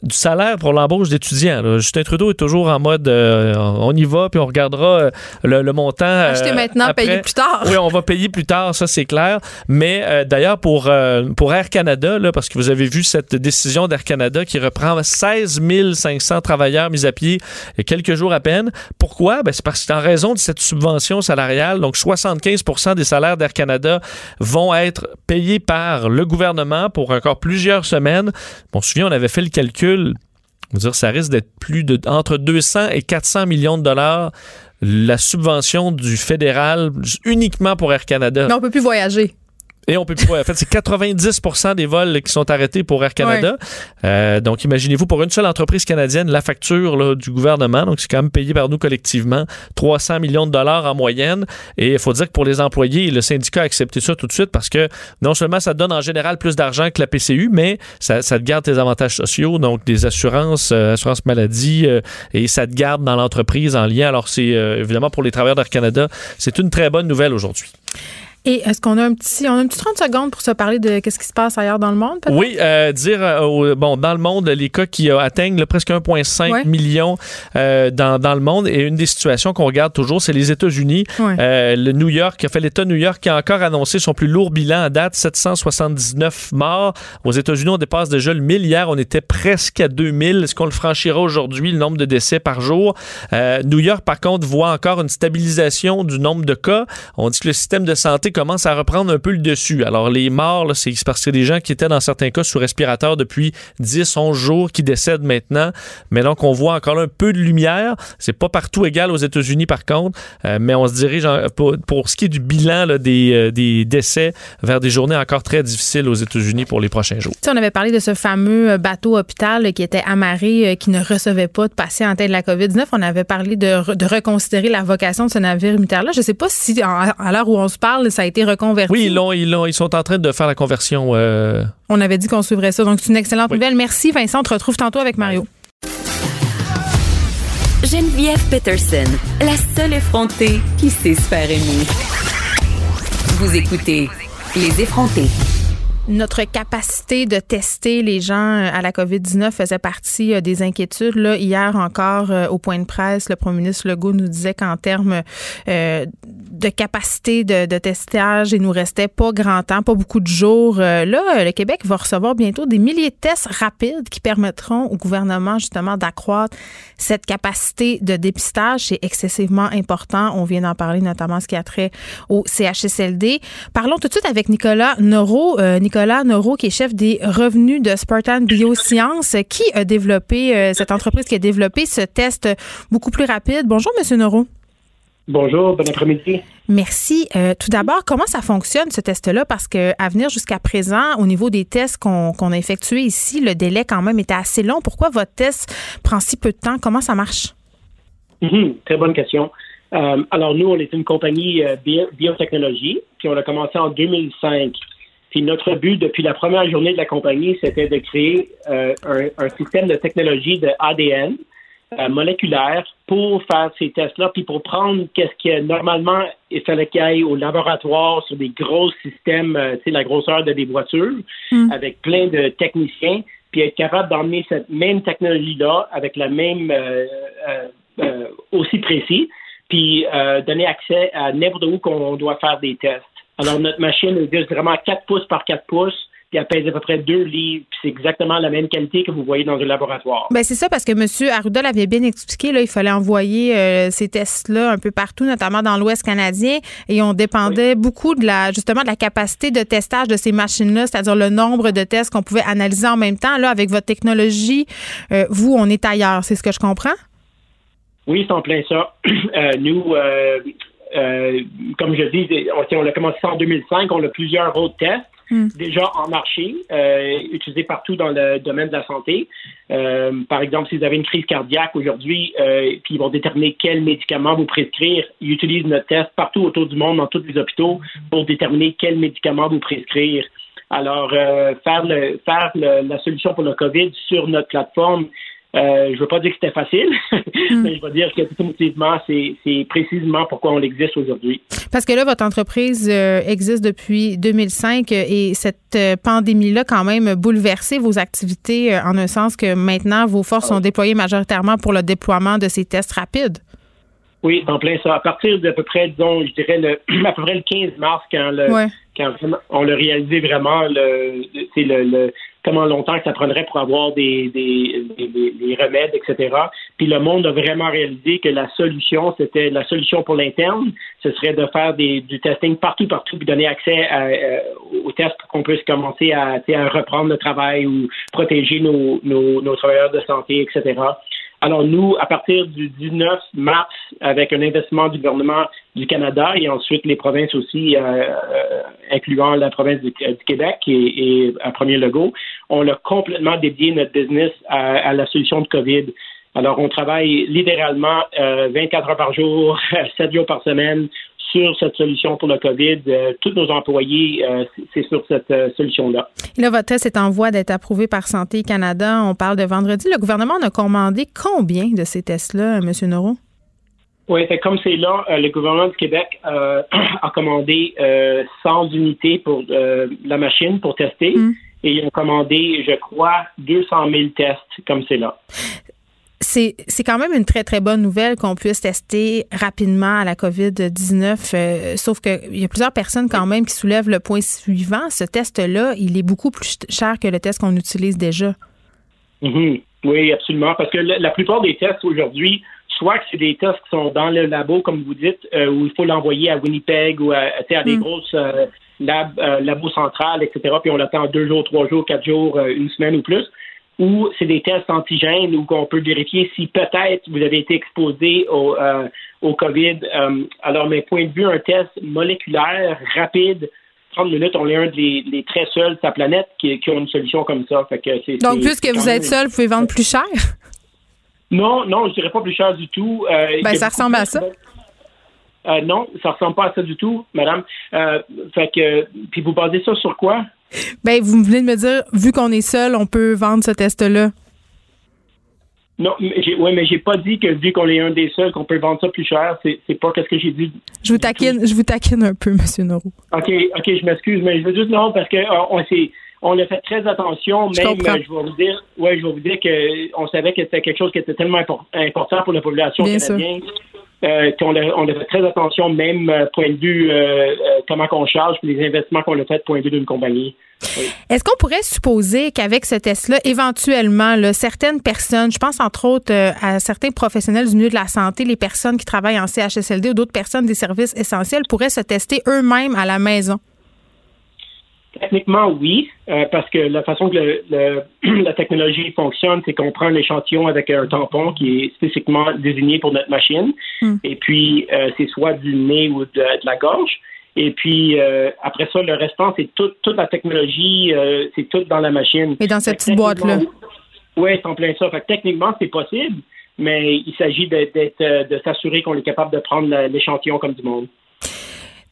du salaire pour l'embauche d'étudiants. là. Justin Trudeau est toujours en mode euh, on y va puis on regardera euh, le, le montant. euh, Acheter maintenant, après. payer plus tard. Oui, on va payer plus tard, ça c'est clair. Mais euh, d'ailleurs, pour, pour Air Canada, là, parce que vous avez vu cette décision d'Air Canada qui reprend 16 500 travailleurs mis à pied il y a quelques jours à peine. Pourquoi? Ben, c'est parce que c'est en raison de cette subvention salariale. Donc, 75% des salaires d'Air Canada vont être payés par le gouvernement pour encore plusieurs semaines. Bon, on se souvient, on avait fait le calcul. Veux dire, ça risque d'être plus de entre 200 et 400 millions de dollars la subvention du fédéral uniquement pour Air Canada. Mais on peut plus voyager. Et on peut plus. En fait, c'est 90% des vols qui sont arrêtés pour Air Canada. Euh, donc, imaginez-vous, pour une seule entreprise canadienne, la facture là, du gouvernement, donc c'est quand même payé par nous collectivement, 300 millions de dollars en moyenne. Et il faut dire que pour les employés, le syndicat a accepté ça tout de suite parce que non seulement ça donne en général plus d'argent que la PCU, mais ça, ça te garde tes avantages sociaux, donc des assurances, euh, assurance maladie, euh, et ça te garde dans l'entreprise en lien. Alors, c'est euh, évidemment pour les travailleurs d'Air Canada, c'est une très bonne nouvelle aujourd'hui. Et est-ce qu'on a un petit, on a un petit 30 secondes pour se parler de qu'est-ce qui se passe ailleurs dans le monde? Oui, euh, dire, euh, bon, dans le monde, les cas qui atteignent là, presque 1,5 Ouais. million euh, dans, dans le monde, et une des situations qu'on regarde toujours, c'est les États-Unis. Ouais. Le New York, a fait l'État de New York qui a encore annoncé son plus lourd bilan à date, 779 morts. Aux États-Unis, on dépasse déjà le 1000. Hier, on était presque à 2000. Est-ce qu'on le franchira aujourd'hui, le nombre de décès par jour? New York, par contre, voit encore une stabilisation du nombre de cas. On dit que le système de santé commence à reprendre un peu le dessus. Alors, les morts, c'est parce que des gens qui étaient dans certains cas sous respirateur depuis 10, 11 jours qui décèdent maintenant. Mais donc, on voit encore un peu de lumière. C'est pas partout égal aux États-Unis, par contre. Euh, mais on se dirige pour, ce qui est du bilan euh, des décès vers des journées encore très difficiles aux États-Unis pour les prochains jours. On avait parlé de ce fameux euh, bateau hôpital qui était amarré, qui ne recevait pas de patients atteints de la COVID-19. On avait parlé de, re- de reconsidérer la vocation de ce navire militaire-là. Je sais pas si, à l'heure où on se parle, ça ça a été reconverti. Oui, ils, l'ont, ils, l'ont, ils sont en train de faire la conversion. Euh... On avait dit qu'on suivrait ça. Donc, c'est une excellente oui. nouvelle. Merci, Vincent. On te retrouve tantôt avec Mario. Geneviève Peterson, la seule effrontée qui sait se faire aimer. Vous écoutez Les effrontés. Notre capacité de tester les gens euh, à la COVID-19 faisait partie euh, des inquiétudes. Là, hier encore, euh, au point de presse, le premier ministre Legault nous disait qu'en termes de capacité de, de, testage, il nous restait pas grand temps, pas beaucoup de jours. là, le Québec va recevoir bientôt des milliers de tests rapides qui permettront au gouvernement justement d'accroître cette capacité de dépistage. C'est excessivement important. On vient d'en parler notamment ce qui a trait au CHSLD. Parlons tout de suite avec Nicolas Neuro. Nicolas Nicolas Noro, qui est chef des revenus de Spartan Biosciences, qui a développé, euh, cette entreprise qui a développé ce test beaucoup plus rapide. Bonjour, Monsieur Noro. Bonjour, bon après-midi. Merci. Euh, tout d'abord, comment ça fonctionne ce test-là? Parce que à venir jusqu'à présent, au niveau des tests qu'on qu a effectués ici, le délai quand même était assez long. Pourquoi votre test prend si peu de temps? Comment ça marche? Mm -hmm, très bonne question. Euh, alors nous, on est une compagnie euh, bio biotechnologie, puis on a commencé en 2005. Puis notre but depuis la première journée de la compagnie, c'était de créer euh, un, un, système de technologie de ADN euh, moléculaire pour faire ces tests-là, puis pour prendre qu'est-ce que normalement il fallait qu'il aille au laboratoire sur des gros systèmes, euh, tu sais, la grosseur de des voitures, mm. avec plein de techniciens, puis être capable d'emmener cette même technologie-là avec la même aussi précis, puis donner accès à n'importe où qu'on doit faire des tests. Alors, notre machine est vraiment 4 pouces par 4 pouces puis elle pèse à peu près 2 livres, puis c'est exactement la même qualité que vous voyez dans un laboratoire. Ben c'est ça, parce que M. Arruda l'avait bien expliqué, là, il fallait envoyer euh, ces tests-là un peu partout, notamment dans l'Ouest canadien, et on dépendait oui. beaucoup de la justement de la capacité de testage de ces machines-là, c'est-à-dire le nombre de tests qu'on pouvait analyser en même temps. Là, avec votre technologie, euh, vous, on est ailleurs, c'est ce que je comprends? Oui, c'est en plein ça. <clears throat> Euh, nous, euh, comme je dis, on, on a commencé en 2005, on a plusieurs autres tests. Mm. déjà en marché, euh, utilisés partout dans le domaine de la santé. Euh, par exemple, si vous avez une crise cardiaque aujourd'hui, puis ils vont déterminer quel médicament vous prescrire, ils utilisent notre test partout autour du monde, dans tous les hôpitaux, pour déterminer quel médicament vous prescrire. Alors, faire, le, faire le, la solution pour le COVID sur notre plateforme, euh, je veux pas dire que c'était facile, <laughs> mm. mais je veux dire que définitivement, c'est précisément pourquoi on existe aujourd'hui. Parce que là, votre entreprise euh, existe depuis 2005 et cette euh, pandémie-là, quand même, bouleversé vos activités euh, en un sens que maintenant, vos forces sont déployées majoritairement pour le déploiement de ces tests rapides. Oui, en plein ça. À partir d'à peu près, disons, je dirais le, <clears throat> à peu près le 15 mars, quand, le, ouais. quand on l'a réalisé vraiment, le, le, le, comment longtemps que ça prendrait pour avoir des, des, des, des, remèdes, etc. Puis le monde a vraiment réalisé que la solution, c'était la solution pour l'interne, ce serait de faire des, du testing partout, partout, puis donner accès à, à, aux tests pour qu'on puisse commencer à, à reprendre le travail ou protéger nos, nos, nos travailleurs de santé, etc. Alors nous, à partir du 19 mars, avec un investissement du gouvernement du Canada et ensuite les provinces aussi, euh, euh, incluant la province du, Québec et, et Premier Legault, on a complètement dédié notre business à, à, la solution de COVID. Alors on travaille littéralement euh, 24 heures par jour, <laughs> 7 jours par semaine sur cette solution pour le COVID. Euh, tous nos employés, euh, c'est sur cette euh, solution-là. Là, votre test est en voie d'être approuvé par Santé Canada. On parle de vendredi. Le gouvernement a commandé combien de ces tests-là, M. Noro? Oui, comme c'est là, le gouvernement du Québec <clears throat> a commandé 100 unités pour la machine pour tester. Mm. Et ils ont commandé, je crois, 200 000 tests comme c'est là c'est, quand même une très, très bonne nouvelle qu'on puisse tester rapidement à la COVID-19, euh, sauf qu'il y a plusieurs personnes quand même qui soulèvent le point suivant. Ce test-là, il est beaucoup plus cher que le test qu'on utilise déjà. Mm-hmm. Oui, absolument, parce que la, la plupart des tests aujourd'hui, soit que c'est des tests qui sont dans le labo, comme vous dites, euh, où il faut l'envoyer à Winnipeg ou à, à des mm. grosses euh, lab, euh, labos centrales, etc., puis on l'attend deux jours, trois jours, quatre jours, une semaine ou plus ou c'est des tests antigènes où on peut vérifier si peut-être vous avez été exposé au, euh, au COVID. Euh, alors, mes points de vue, un test moléculaire, rapide, 30 minutes, on est un des, des très seuls de sa planète qui, qui ont une solution comme ça. Fait que Donc, puisque vous êtes seul, vous pouvez vendre plus cher? Non, non, je dirais pas plus cher du tout. Euh, ben, ça ressemble à ça. Euh, non, ça ressemble pas à ça du tout, madame. Euh, fait que, puis vous basez ça sur quoi? Ben, vous venez de me dire, vu qu'on est seul, on peut vendre ce test-là. Non, ouais, mais j'ai pas dit que vu qu'on est un des seuls, qu'on peut vendre ça plus cher. C'est, pas qu'est-ce que j'ai dit. Je vous taquine, je vous taquine un peu, <laughs> Monsieur Noro. OK, OK, je m'excuse, mais je veux juste non parce que euh, on s'est on a fait très attention, même je vais vous dire, ouais, je vais vous dire que on savait que c'était quelque chose qui était tellement impor- important pour la population Bien sûr. Euh, on a fait très attention, même euh, point de vue euh, comment qu'on charge, puis les investissements qu'on a fait, point de vue d'une compagnie. Est-ce qu'on pourrait supposer qu'avec ce test-là, éventuellement, certaines personnes, je pense entre autres à certains professionnels du milieu de la santé, les personnes qui travaillent en CHSLD ou d'autres personnes des services essentiels, pourraient se tester eux-mêmes à la maison? Techniquement, oui, euh, parce que la façon que le- le- <clears throat> la technologie fonctionne, c'est qu'on prend un échantillon avec un tampon qui est spécifiquement désigné pour notre machine, Hmm. et puis euh, c'est soit du nez ou de, de la gorge. Et puis euh, après ça, le restant, c'est tout- toute la technologie, c'est tout dans la machine. Et dans cette Fait petite boîte-là? Oui, c'est en plein ça. Fait que techniquement, c'est possible, mais il s'agit de, de s'assurer qu'on est capable de prendre l'échantillon comme du monde.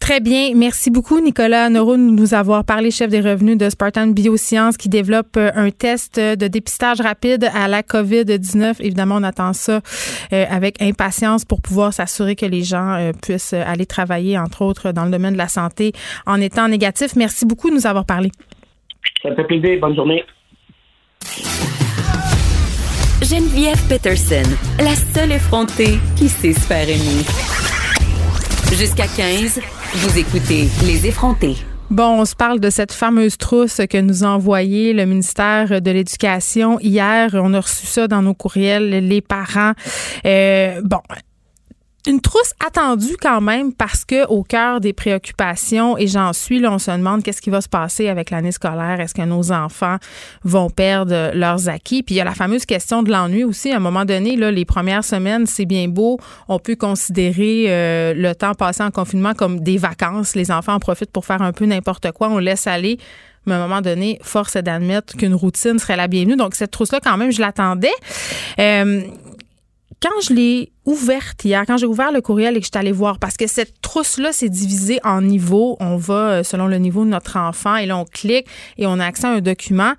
Très bien. Merci beaucoup, Nicolas Noro, de nous avoir parlé, chef des revenus de Spartan Biosciences, qui développe euh, un test de dépistage rapide à la COVID-19. Évidemment, on attend ça euh, avec impatience pour pouvoir s'assurer que les gens euh, puissent aller travailler, entre autres, dans le domaine de la santé en étant négatif. Merci beaucoup de nous avoir parlé. Ça me fait plaisir. Bonne journée. Geneviève Peterson, la seule effrontée qui sait se faire aimer. Jusqu'à 15, vous écoutez Les effrontés. Bon, on se parle de cette fameuse trousse que nous a envoyée le ministère de l'Éducation hier. On a reçu ça dans nos courriels, les parents. Euh, bon. Une trousse attendue quand même parce que au cœur des préoccupations, et j'en suis, là, on se demande qu'est-ce qui va se passer avec l'année scolaire. Est-ce que nos enfants vont perdre leurs acquis? Puis il y a la fameuse question de l'ennui aussi. À un moment donné, là, les premières semaines, c'est bien beau. On peut considérer euh, le temps passé en confinement comme des vacances. Les enfants en profitent pour faire un peu n'importe quoi. On laisse aller. Mais à un moment donné, force est d'admettre qu'une routine serait la bienvenue. Donc, cette trousse-là, quand même, je l'attendais. Euh, quand je l'ai ouverte hier, quand j'ai ouvert le courriel et que je suis allée voir, parce que cette trousse-là, c'est divisé en niveaux. On va euh, selon le niveau de notre enfant et là, on clique et on a accès à un document.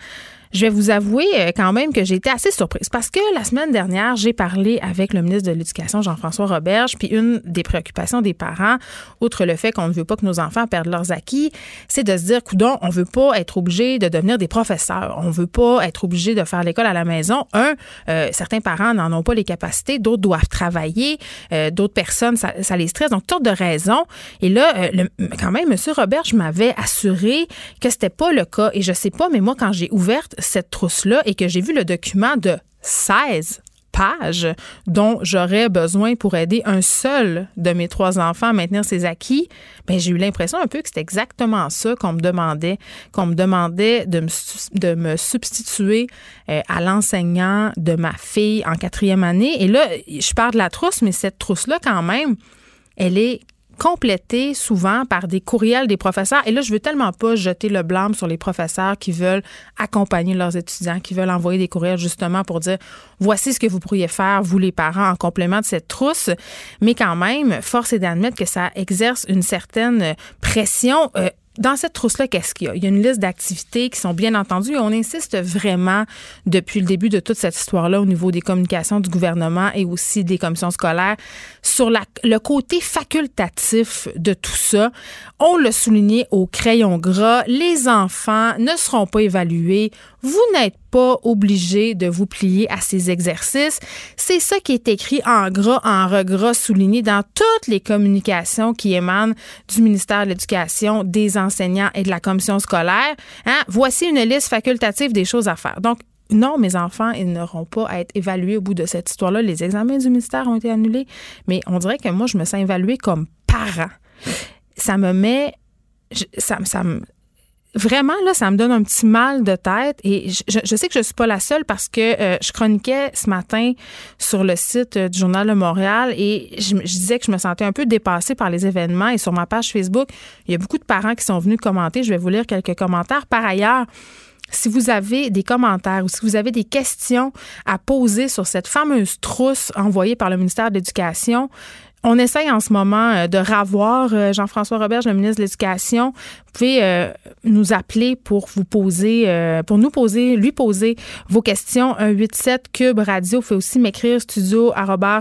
Je vais vous avouer euh, quand même que j'ai été assez surprise parce que la semaine dernière, j'ai parlé avec le ministre de l'Éducation, Jean-François Roberge, puis une des préoccupations des parents, outre le fait qu'on ne veut pas que nos enfants perdent leurs acquis, c'est de se dire, coudon, on veut pas être obligé de devenir des professeurs, on veut pas être obligé de faire l'école à la maison. Un, euh, certains parents n'en ont pas les capacités, d'autres doivent travailler, euh, d'autres personnes, ça, ça les stresse, donc toutes de raisons. Et là, euh, quand même, M. Roberge m'avait assuré que c'était pas le cas. Et je sais pas, mais moi, quand j'ai ouverte cette trousse-là et que j'ai vu le document de 16 pages dont j'aurais besoin pour aider un seul de mes trois enfants à maintenir ses acquis, ben j'ai eu l'impression un peu que c'était exactement ça qu'on me demandait, qu'on me demandait de me, substituer euh, à l'enseignant de ma fille en quatrième année. Et là, je parle de la trousse, mais cette trousse-là, quand même, elle est complétée souvent par des courriels des professeurs. Et là, je veux tellement pas jeter le blâme sur les professeurs qui veulent accompagner leurs étudiants, qui veulent envoyer des courriels justement pour dire voici ce que vous pourriez faire, vous les parents, en complément de cette trousse. Mais quand même, force est d'admettre que ça exerce une certaine pression. Euh, dans cette trousse-là, qu'est-ce qu'il y a? Il y a une liste d'activités qui sont bien entendues et on insiste vraiment depuis le début de toute cette histoire-là au niveau des communications du gouvernement et aussi des commissions scolaires sur le côté facultatif de tout ça. On l'a souligné au crayon gras, les enfants ne seront pas évalués. Vous n'êtes pas obligé de vous plier à ces exercices. C'est ça qui est écrit en gras, en regras, souligné dans toutes les communications qui émanent du ministère de l'Éducation, des enseignants et de la commission scolaire. Hein? Voici une liste facultative des choses à faire. Donc, non, mes enfants, ils n'auront pas à être évalués au bout de cette histoire-là. Les examens du ministère ont été annulés, mais on dirait que moi, je me sens évaluée comme parent. Ça me met... ça, vraiment, là, ça me donne un petit mal de tête. Et je, sais que je suis pas la seule parce que euh, je chroniquais ce matin sur le site euh, du Journal de Montréal et je, je disais que je me sentais un peu dépassée par les événements. Et sur ma page Facebook, il y a beaucoup de parents qui sont venus commenter. Je vais vous lire quelques commentaires. Par ailleurs, si vous avez des commentaires ou si vous avez des questions à poser sur cette fameuse trousse envoyée par le ministère de l'Éducation, on essaye en ce moment euh, de ravoir euh, Jean-François Roberge, le ministre de l'Éducation. Vous pouvez euh, nous appeler pour vous poser, pour nous poser, lui poser vos questions. 187 Cube Radio. Vous pouvez aussi m'écrire studio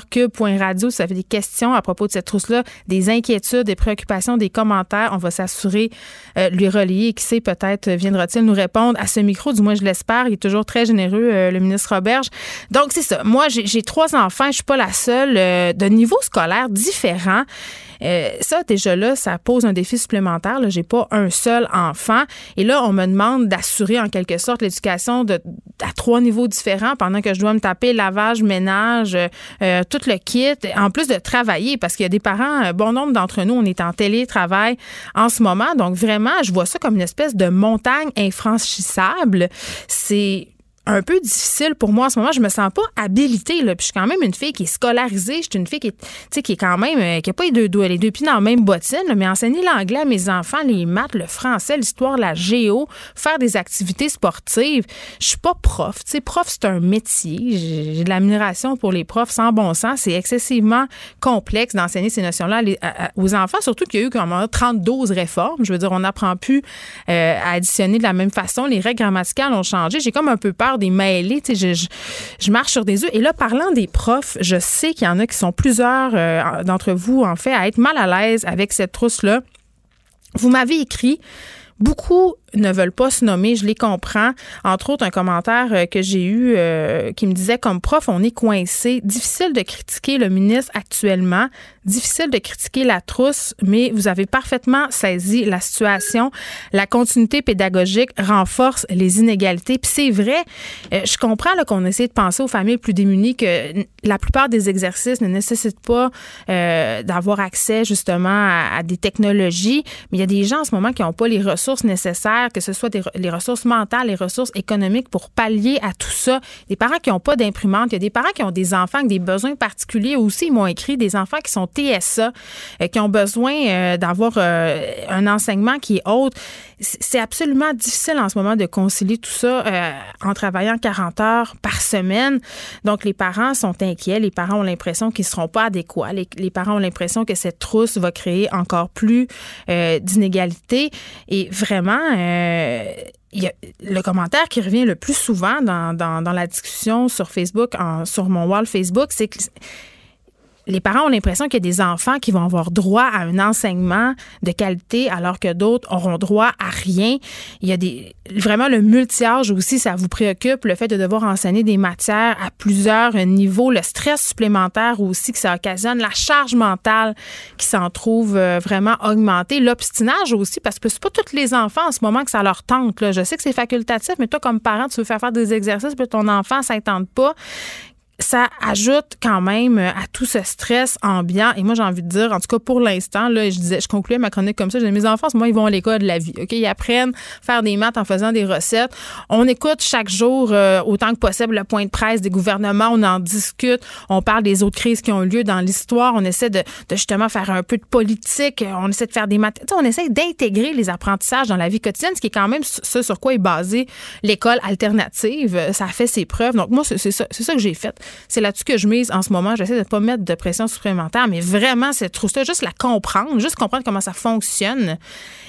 cube.radio si vous avez des questions à propos de cette trousse-là, des inquiétudes, des préoccupations, des commentaires. On va s'assurer lui relier. Qui sait, peut-être viendra-t-il nous répondre à ce micro. Du moins, je l'espère. Il est toujours très généreux, le ministre Roberge. Donc, c'est ça. Moi, j'ai trois enfants. Je suis pas la seule. de niveau scolaire, différent. Euh, ça, déjà là, ça pose un défi supplémentaire. J'ai pas un seul enfant. Et là, on me demande d'assurer en quelque sorte l'éducation à trois niveaux différents pendant que je dois me taper lavage, ménage, euh, euh, tout le kit, en plus de travailler, parce qu'il y a des parents, bon nombre d'entre nous, on est en télétravail en ce moment. Donc vraiment, je vois ça comme une espèce de montagne infranchissable. C'est un peu difficile pour moi en ce moment. Je me sens pas habilitée. Là. Puis je suis quand même une fille qui est scolarisée. Je suis une fille qui est, qui est quand même, euh, qui a pas les deux doigts, les deux pieds dans la même bottine, mais enseigner l'anglais à mes enfants, les maths, le français, l'histoire, la géo, faire des activités sportives. Je suis pas prof. Sais, prof, c'est un métier. J'ai de l'admiration pour les profs sans bon sens. C'est excessivement complexe d'enseigner ces notions-là aux enfants, surtout qu'il y a eu comme 32 réformes. Je veux dire, on n'apprend plus euh, à additionner de la même façon. Les règles grammaticales ont changé. J'ai comme un peu peur des mêlés. Tu sais, je, je, marche sur des œufs. Et là, parlant des profs, je sais qu'il y en a qui sont plusieurs euh, d'entre vous, en fait, à être mal à l'aise avec cette trousse-là. Vous m'avez écrit Beaucoup ne veulent pas se nommer, je les comprends. Entre autres, un commentaire euh, que j'ai eu euh, qui me disait comme prof, on est coincé. Difficile de critiquer le ministre actuellement, difficile de critiquer la trousse, mais vous avez parfaitement saisi la situation. La continuité pédagogique renforce les inégalités. Puis c'est vrai, euh, je comprends qu'on essaie de penser aux familles plus démunies que la plupart des exercices ne nécessitent pas d'avoir accès justement à, à, des technologies, mais il y a des gens en ce moment qui n'ont pas les ressources nécessaires que ce soit les ressources mentales, les ressources économiques pour pallier à tout ça. Des parents qui n'ont pas d'imprimante, il y a des parents qui ont des enfants avec des besoins particuliers aussi. Ils m'ont écrit des enfants qui sont TSA, euh, qui ont besoin euh, d'avoir euh, un enseignement qui est autre. C'est absolument difficile en ce moment de concilier tout ça en travaillant 40 heures par semaine. Donc, les parents sont inquiets. Les parents ont l'impression qu'ils ne seront pas adéquats. Les, parents ont l'impression que cette trousse va créer encore plus d'inégalités. Et vraiment, euh, le commentaire qui revient le plus souvent dans, dans, la discussion sur Facebook, sur mon wall Facebook, c'est que les parents ont l'impression qu'il y a des enfants qui vont avoir droit à un enseignement de qualité alors que d'autres auront droit à rien. Il y a des vraiment le multi-âge aussi, ça vous préoccupe, le fait de devoir enseigner des matières à plusieurs niveaux, le stress supplémentaire aussi que ça occasionne, la charge mentale qui s'en trouve euh, vraiment augmentée, l'obstinage aussi, parce que c'est pas tous les enfants en ce moment que ça leur tente. Là. Je sais que c'est facultatif, mais toi, comme parent, tu veux faire faire des exercices, puis ton enfant, ça tente pas ça ajoute quand même à tout ce stress ambiant. Et moi, j'ai envie de dire, en tout cas pour l'instant, là, je disais, je concluais ma chronique comme ça. J'ai mes enfants, moi, ils vont à l'école de la vie. Ok, ils apprennent à faire des maths en faisant des recettes. On écoute chaque jour euh, autant que possible le point de presse des gouvernements. On en discute. On parle des autres crises qui ont lieu dans l'histoire. On essaie de, de, justement faire un peu de politique. On essaie de faire des maths. on essaie d'intégrer les apprentissages dans la vie quotidienne, ce qui est quand même ce sur quoi est basée l'école alternative. Ça a fait ses preuves. Donc moi, c'est ça, c'est ça que j'ai fait. C'est là-dessus que je mise en ce moment. J'essaie de ne pas mettre de pression supplémentaire, mais vraiment, cette trousse-là, juste la comprendre, juste comprendre comment ça fonctionne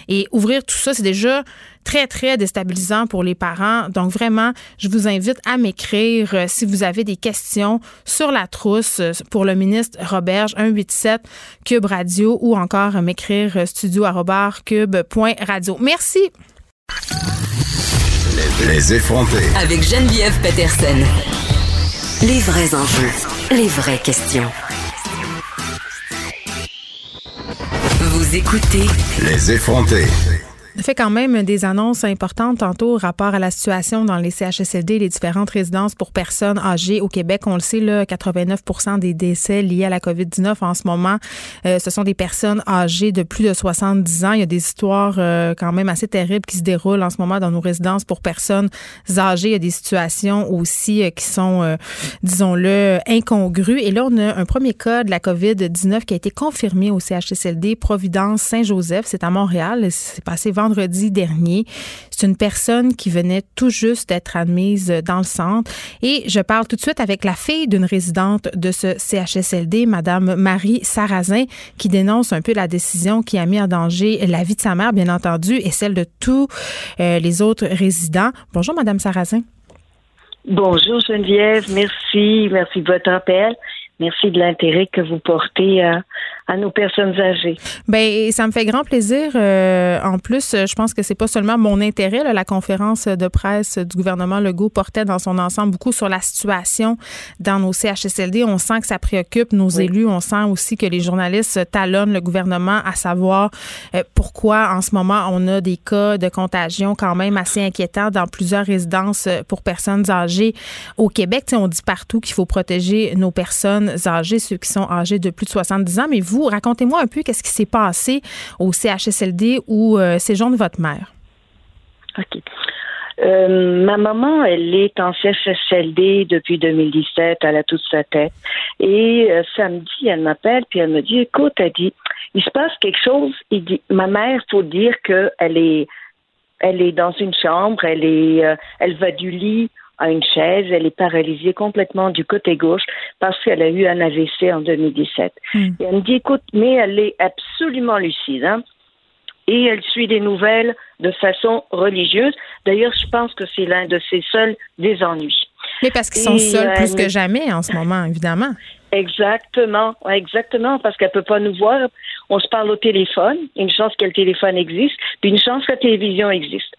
et ouvrir tout ça, c'est déjà très, très déstabilisant pour les parents. Donc, vraiment, je vous invite à m'écrire euh, si vous avez des questions sur la trousse euh, pour le ministre Roberge, 187 Cube Radio ou encore m'écrire euh, studio.cube.radio. Merci. Les effrontés. Avec Geneviève Peterson. Les vrais enjeux, les vraies questions. Vous écoutez Les effrontés fait quand même des annonces importantes tantôt au rapport à la situation dans les CHSLD, les différentes résidences pour personnes âgées au Québec. On le sait, là, 89% des décès liés à la COVID-19 en ce moment, euh, ce sont des personnes âgées de plus de 70 ans. Il y a des histoires euh, quand même assez terribles qui se déroulent en ce moment dans nos résidences pour personnes âgées. Il y a des situations aussi euh, qui sont, disons-le, incongrues. Et là, on a un premier cas de la COVID-19 qui a été confirmé au CHSLD Providence Saint-Joseph. C'est à Montréal. C'est passé vendredi vendredi dernier. C'est une personne qui venait tout juste d'être admise dans le centre. Et je parle tout de suite avec la fille d'une résidente de ce CHSLD, Madame Marie Sarrazin, qui dénonce un peu la décision qui a mis en danger la vie de sa mère, bien entendu, et celle de tous euh, les autres résidents. Bonjour, Madame Sarrazin. Bonjour Geneviève, merci, merci de votre appel. Merci de l'intérêt que vous portez à, à nos personnes âgées. Ben, ça me fait grand plaisir. Euh, en plus, je pense que c'est pas seulement mon intérêt. Là, la conférence de presse du gouvernement Legault portait dans son ensemble beaucoup sur la situation dans nos CHSLD. On sent que ça préoccupe nos élus. On sent aussi que les journalistes talonnent le gouvernement à savoir euh, pourquoi en ce moment on a des cas de contagion quand même assez inquiétants dans plusieurs résidences pour personnes âgées au Québec. on dit partout qu'il faut protéger nos personnes âgées, ceux qui sont âgés de plus de 70 ans. Mais vous, racontez-moi un peu qu'est-ce qui s'est passé au CHSLD où euh, séjourne votre mère. OK. Euh, ma maman, elle est en CHSLD depuis 2017, elle a toute sa tête. Et euh, samedi, elle m'appelle, puis elle me dit, écoute, elle dit, il se passe quelque chose. Il dit, ma mère, faut dire qu'elle est, elle est dans une chambre, elle est, elle va du lit à une chaise. Elle est paralysée complètement du côté gauche parce qu'elle a eu un AVC en 2017. Hmm. Et elle me dit, écoute, mais elle est absolument lucide. Hein? Et elle suit des nouvelles de façon religieuse. D'ailleurs, je pense que c'est l'un de ses seuls désennuis. Mais parce qu'ils sont seuls plus que jamais en ce moment, évidemment. Exactement, exactement, parce qu'elle peut pas nous voir. On se parle au téléphone. Une chance que le téléphone existe, puis une chance que la télévision existe.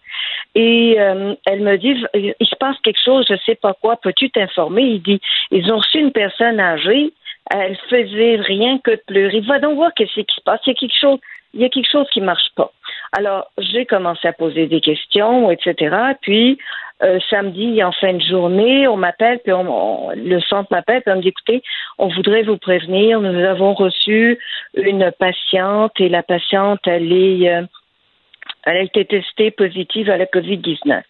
Et euh, elle me dit, il se passe quelque chose, je sais pas quoi, peux-tu t'informer? Il dit, ils ont reçu une personne âgée, elle faisait rien que de pleurer. Va donc voir qu'est-ce qui se passe. Il y a quelque chose, il y a quelque chose qui marche pas. Alors, j'ai commencé à poser des questions, etc. Puis, euh, samedi, en fin de journée, on m'appelle, puis on, le centre m'appelle, puis on me dit, écoutez, on voudrait vous prévenir, nous avons reçu une patiente, et la patiente, elle est... Euh, elle a été testée positive à la COVID-19.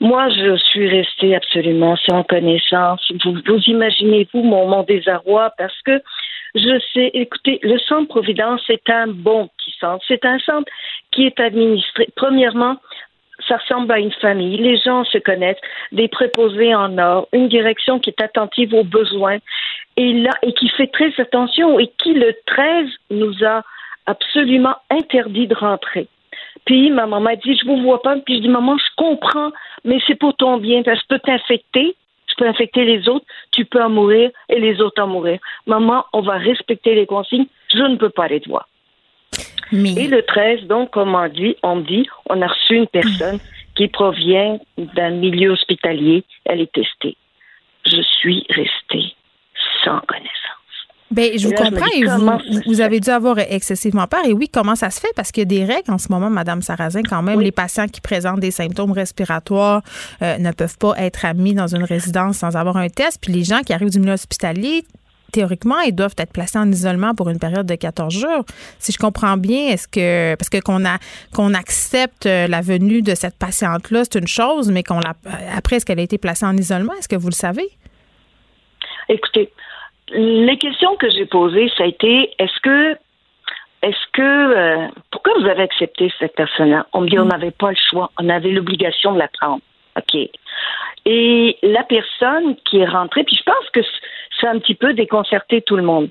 Moi, je suis restée absolument sans connaissance. Vous, imaginez-vous mon, mon désarroi parce que je sais, écoutez, le Centre Providence est un bon petit centre. C'est un centre qui est administré, premièrement, ça ressemble à une famille. Les gens se connaissent, des préposés en or, une direction qui est attentive aux besoins et là et qui fait très attention et qui le 13 nous a absolument interdit de rentrer. Puis ma maman dit Je vous vois pas. Puis je dis Maman, je comprends, mais c'est pour ton bien, parce que je peux t'infecter, je peux infecter les autres, tu peux en mourir et les autres en mourir. Maman, on va respecter les consignes, je ne peux pas te voir. Et le 13, donc, comme on dit, on dit, on a reçu une personne qui provient d'un milieu hospitalier, elle est testée. Je suis restée sans connaissance. Bien, je vous comprends et vous, vous avez dû avoir excessivement peur. Et oui, comment ça se fait? Parce qu'il y a des règles en ce moment, Madame Sarrazin, quand même. Les patients qui présentent des symptômes respiratoires euh, ne peuvent pas être admis dans une résidence sans avoir un test. Puis les gens qui arrivent du milieu hospitalier, théoriquement, ils doivent être placés en isolement pour une période de 14 jours. Si je comprends bien, est-ce que parce que qu'on a qu'on accepte euh, la venue de cette patiente-là, c'est une chose, mais qu'on la après est-ce qu'elle a été placée en isolement, est-ce que vous le savez? Écoutez, les questions que j'ai posées, ça a été est-ce que est-ce que euh, pourquoi vous avez accepté cette personne-là? On me dit on mm. n'avait pas le choix, on avait l'obligation de la prendre. OK. Et la personne qui est rentrée, puis je pense que ça a un petit peu déconcerté tout le monde.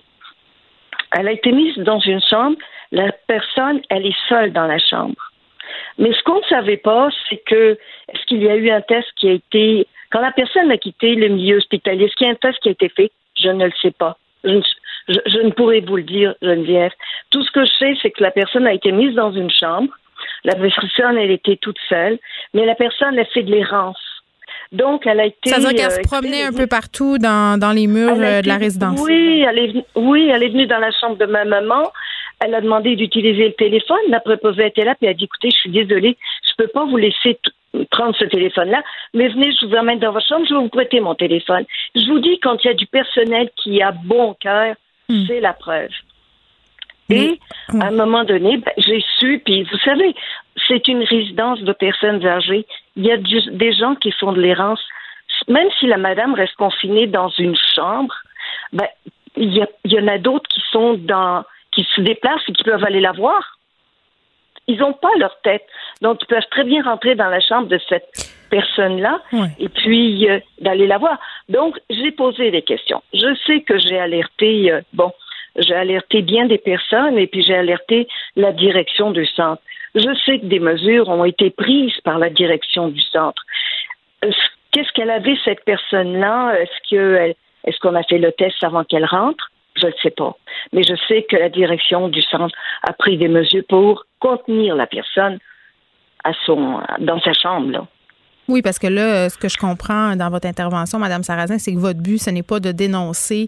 Elle a été mise dans une chambre, la personne, elle est seule dans la chambre. Mais ce qu'on ne savait pas, c'est que est-ce qu'il y a eu un test qui a été quand la personne a quitté le milieu hospitalier, est-ce qu'il y a un test qui a été fait? Je ne le sais pas. Je ne, pourrais vous le dire, Geneviève. Tout ce que je sais, c'est que la personne a été mise dans une chambre. La personne, elle était toute seule, mais la personne a fait de l'errance. Donc, elle a été. Ça veut dire qu'elle se euh, promenait un peu partout dans, dans les murs euh, de la résidence. Oui elle, est, oui, elle est venue dans la chambre de ma maman. Elle a demandé d'utiliser le téléphone. La préposée était là, puis elle a dit écoutez, je suis désolée, je peux pas vous laisser prendre ce téléphone-là, mais venez, je vous emmène dans votre chambre, je vais vous prêter mon téléphone. Je vous dis, quand il y a du personnel qui a bon cœur, hmm. c'est la preuve. Et à un moment donné, ben, j'ai su, puis vous savez, c'est une résidence de personnes âgées. Il y a des gens qui font de l'errance. Même si la madame reste confinée dans une chambre, ben, il y, y en a d'autres qui sont dans, qui se déplacent et qui peuvent aller la voir. ils n'ont pas leur tête. Donc, ils peuvent très bien rentrer dans la chambre de cette personne-là et puis euh, d'aller la voir. Donc, j'ai posé des questions. Je sais que j'ai alerté, euh, bon, j'ai alerté bien des personnes et puis j'ai alerté la direction du centre. Je sais que des mesures ont été prises par la direction du centre. Qu'est-ce qu'elle avait, cette personne-là? Est-ce que est-ce qu'on a fait le test avant qu'elle rentre? Je ne sais pas. Mais je sais que la direction du centre a pris des mesures pour contenir la personne à son, dans sa chambre. Là. Oui, parce que là, ce que je comprends dans votre intervention, Madame Sarrazin, c'est que votre but, ce n'est pas de dénoncer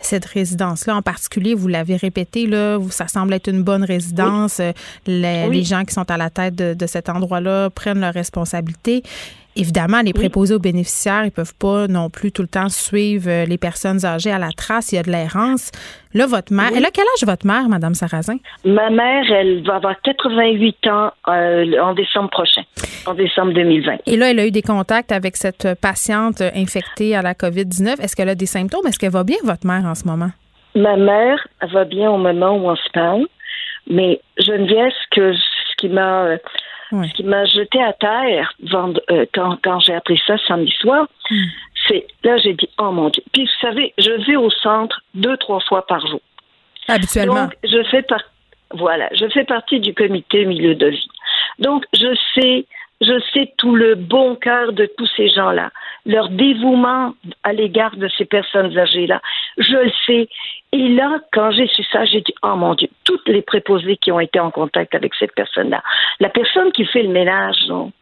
cette résidence-là en particulier. Vous l'avez répété, là, ça semble être une bonne résidence. Les, gens qui sont à la tête de, de cet endroit-là prennent leurs responsabilités. Évidemment, les préposés aux bénéficiaires, ils peuvent pas non plus tout le temps suivre euh, les personnes âgées à la trace. Il y a de l'errance. Là, votre mère, elle a quel âge votre mère, Madame Sarrazin? Ma mère, elle va avoir 88 ans euh, en décembre prochain, en décembre 2020. Et là, elle a eu des contacts avec cette patiente infectée à la COVID-19. Est-ce qu'elle a des symptômes? Est-ce qu'elle va bien, votre mère, en ce moment? Ma mère va bien au moment où on se parle, mais Geneviève, ce, que, ce qui m'a ce qui m'a jeté à terre euh, quand, quand j'ai appris ça samedi soir, hmm. c'est là j'ai dit oh mon dieu. Puis vous savez, je vais au centre deux trois fois par jour. Habituellement. Donc je fais par voilà, je fais partie du comité milieu de vie. Donc je sais je sais tout le bon cœur de tous ces gens-là, leur dévouement à l'égard de ces personnes âgées-là. Je le sais. Et là, quand j'ai su ça, j'ai dit, oh mon Dieu, toutes les préposées qui ont été en contact avec cette personne-là, la personne qui fait le ménage, non,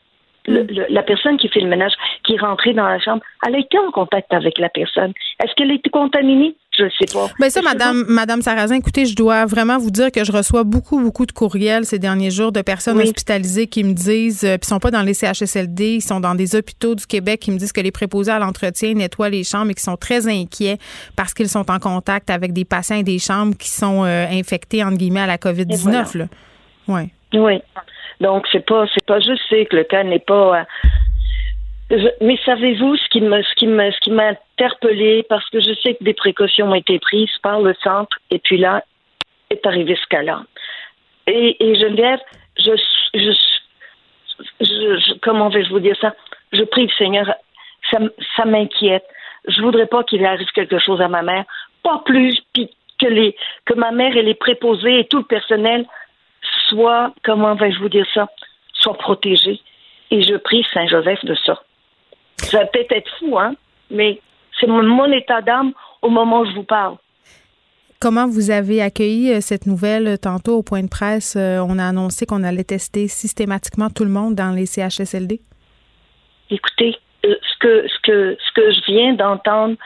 mm. la personne qui fait le ménage, qui est rentrée dans la chambre, elle a été en contact avec la personne. Est-ce qu'elle a été contaminée? Je sais pas. Ben ça, Madame, Madame Sarrazin, écoutez, je dois vraiment vous dire que je reçois beaucoup, beaucoup de courriels ces derniers jours de personnes hospitalisées qui me disent, euh, puis sont pas dans les CHSLD, ils sont dans des hôpitaux du Québec qui me disent que les préposés à l'entretien nettoient les chambres et qui sont très inquiets parce qu'ils sont en contact avec des patients et des chambres qui sont euh, infectés entre guillemets à la COVID-19. Oui. Oui. Donc c'est pas c'est pas juste que le cas n'est pas mais savez-vous ce qui m'a interpellé? Parce que je sais que des précautions ont été prises par le centre et puis là est arrivé ce cas-là. Et, Geneviève, je, je, comment vais-je vous dire ça? Je prie le Seigneur, ça, m'inquiète. Je voudrais pas qu'il arrive quelque chose à ma mère, pas plus que que ma mère et les préposés et tout le personnel soient, comment vais-je vous dire ça, soient protégés. Et je prie Saint Joseph de ça. Ça va peut-être être fou, hein, mais c'est mon, état d'âme au moment où je vous parle. Comment vous avez accueilli euh, cette nouvelle? Euh, tantôt au point de presse? Euh, on a annoncé qu'on allait tester systématiquement tout le monde dans les CHSLD. Écoutez, ce que, ce que, ce que je viens d'entendre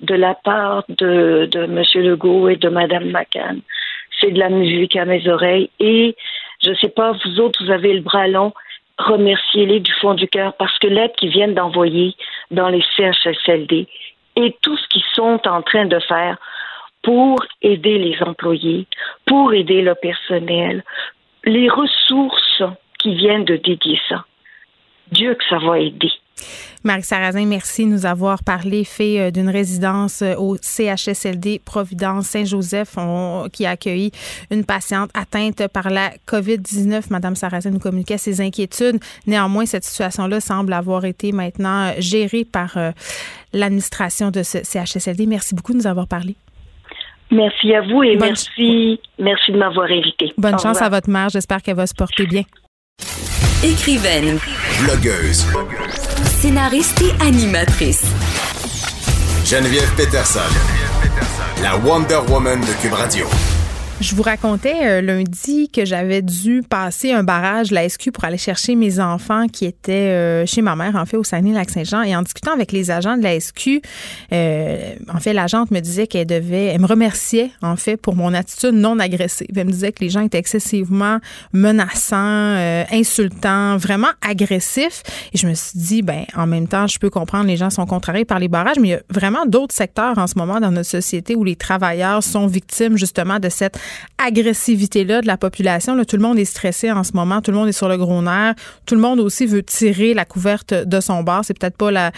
de la part de, de M. Legault et de Mme McCann, c'est de la musique à mes oreilles. Et je ne sais pas, vous autres, vous avez le bras long remerciez-les du fond du cœur parce que l'aide qu'ils viennent d'envoyer dans les CHSLD et tout ce qu'ils sont en train de faire pour aider les employés, pour aider le personnel, les ressources qui viennent de dédier ça. Dieu que ça va aider. Marie Sarrazin, merci de nous avoir parlé, fait euh, d'une résidence euh, au CHSLD Providence Saint-Joseph qui a accueilli une patiente atteinte par la COVID-19. Madame Sarrazin nous communiquait ses inquiétudes. Néanmoins, cette situation-là semble avoir été maintenant euh, gérée par l'administration de ce CHSLD. Merci beaucoup de nous avoir parblé. Merci à vous et merci, merci de m'avoir invité. Bonne chance à votre mère. J'espère qu'elle va se porter bien. Écrivaine. Blogueuse. Scénariste et animatrice. Geneviève Peterson. La Wonder Woman de Cube Radio. Je vous racontais euh, lundi que j'avais dû passer un barrage de la SQ pour aller chercher mes enfants qui étaient euh, chez ma mère, en fait, au Saguenay-Lac-Saint-Jean. Et en discutant avec les agents de la SQ, euh, en fait, l'agente me disait qu'elle devait, elle me remerciait, en fait, pour mon attitude non agressive. Elle me disait que les gens étaient excessivement menaçants, insultants, vraiment agressifs. Et je me suis dit, ben, en même temps, je peux comprendre, les gens sont contrariés par les barrages, mais il y a vraiment d'autres secteurs en ce moment dans notre société où les travailleurs sont victimes, justement, de cette agressivité-là de la population. Tout le monde est stressé en ce moment, tout le monde est sur le gros nerf, tout le monde aussi veut tirer la couverte de son bar. C'est peut-être pas la,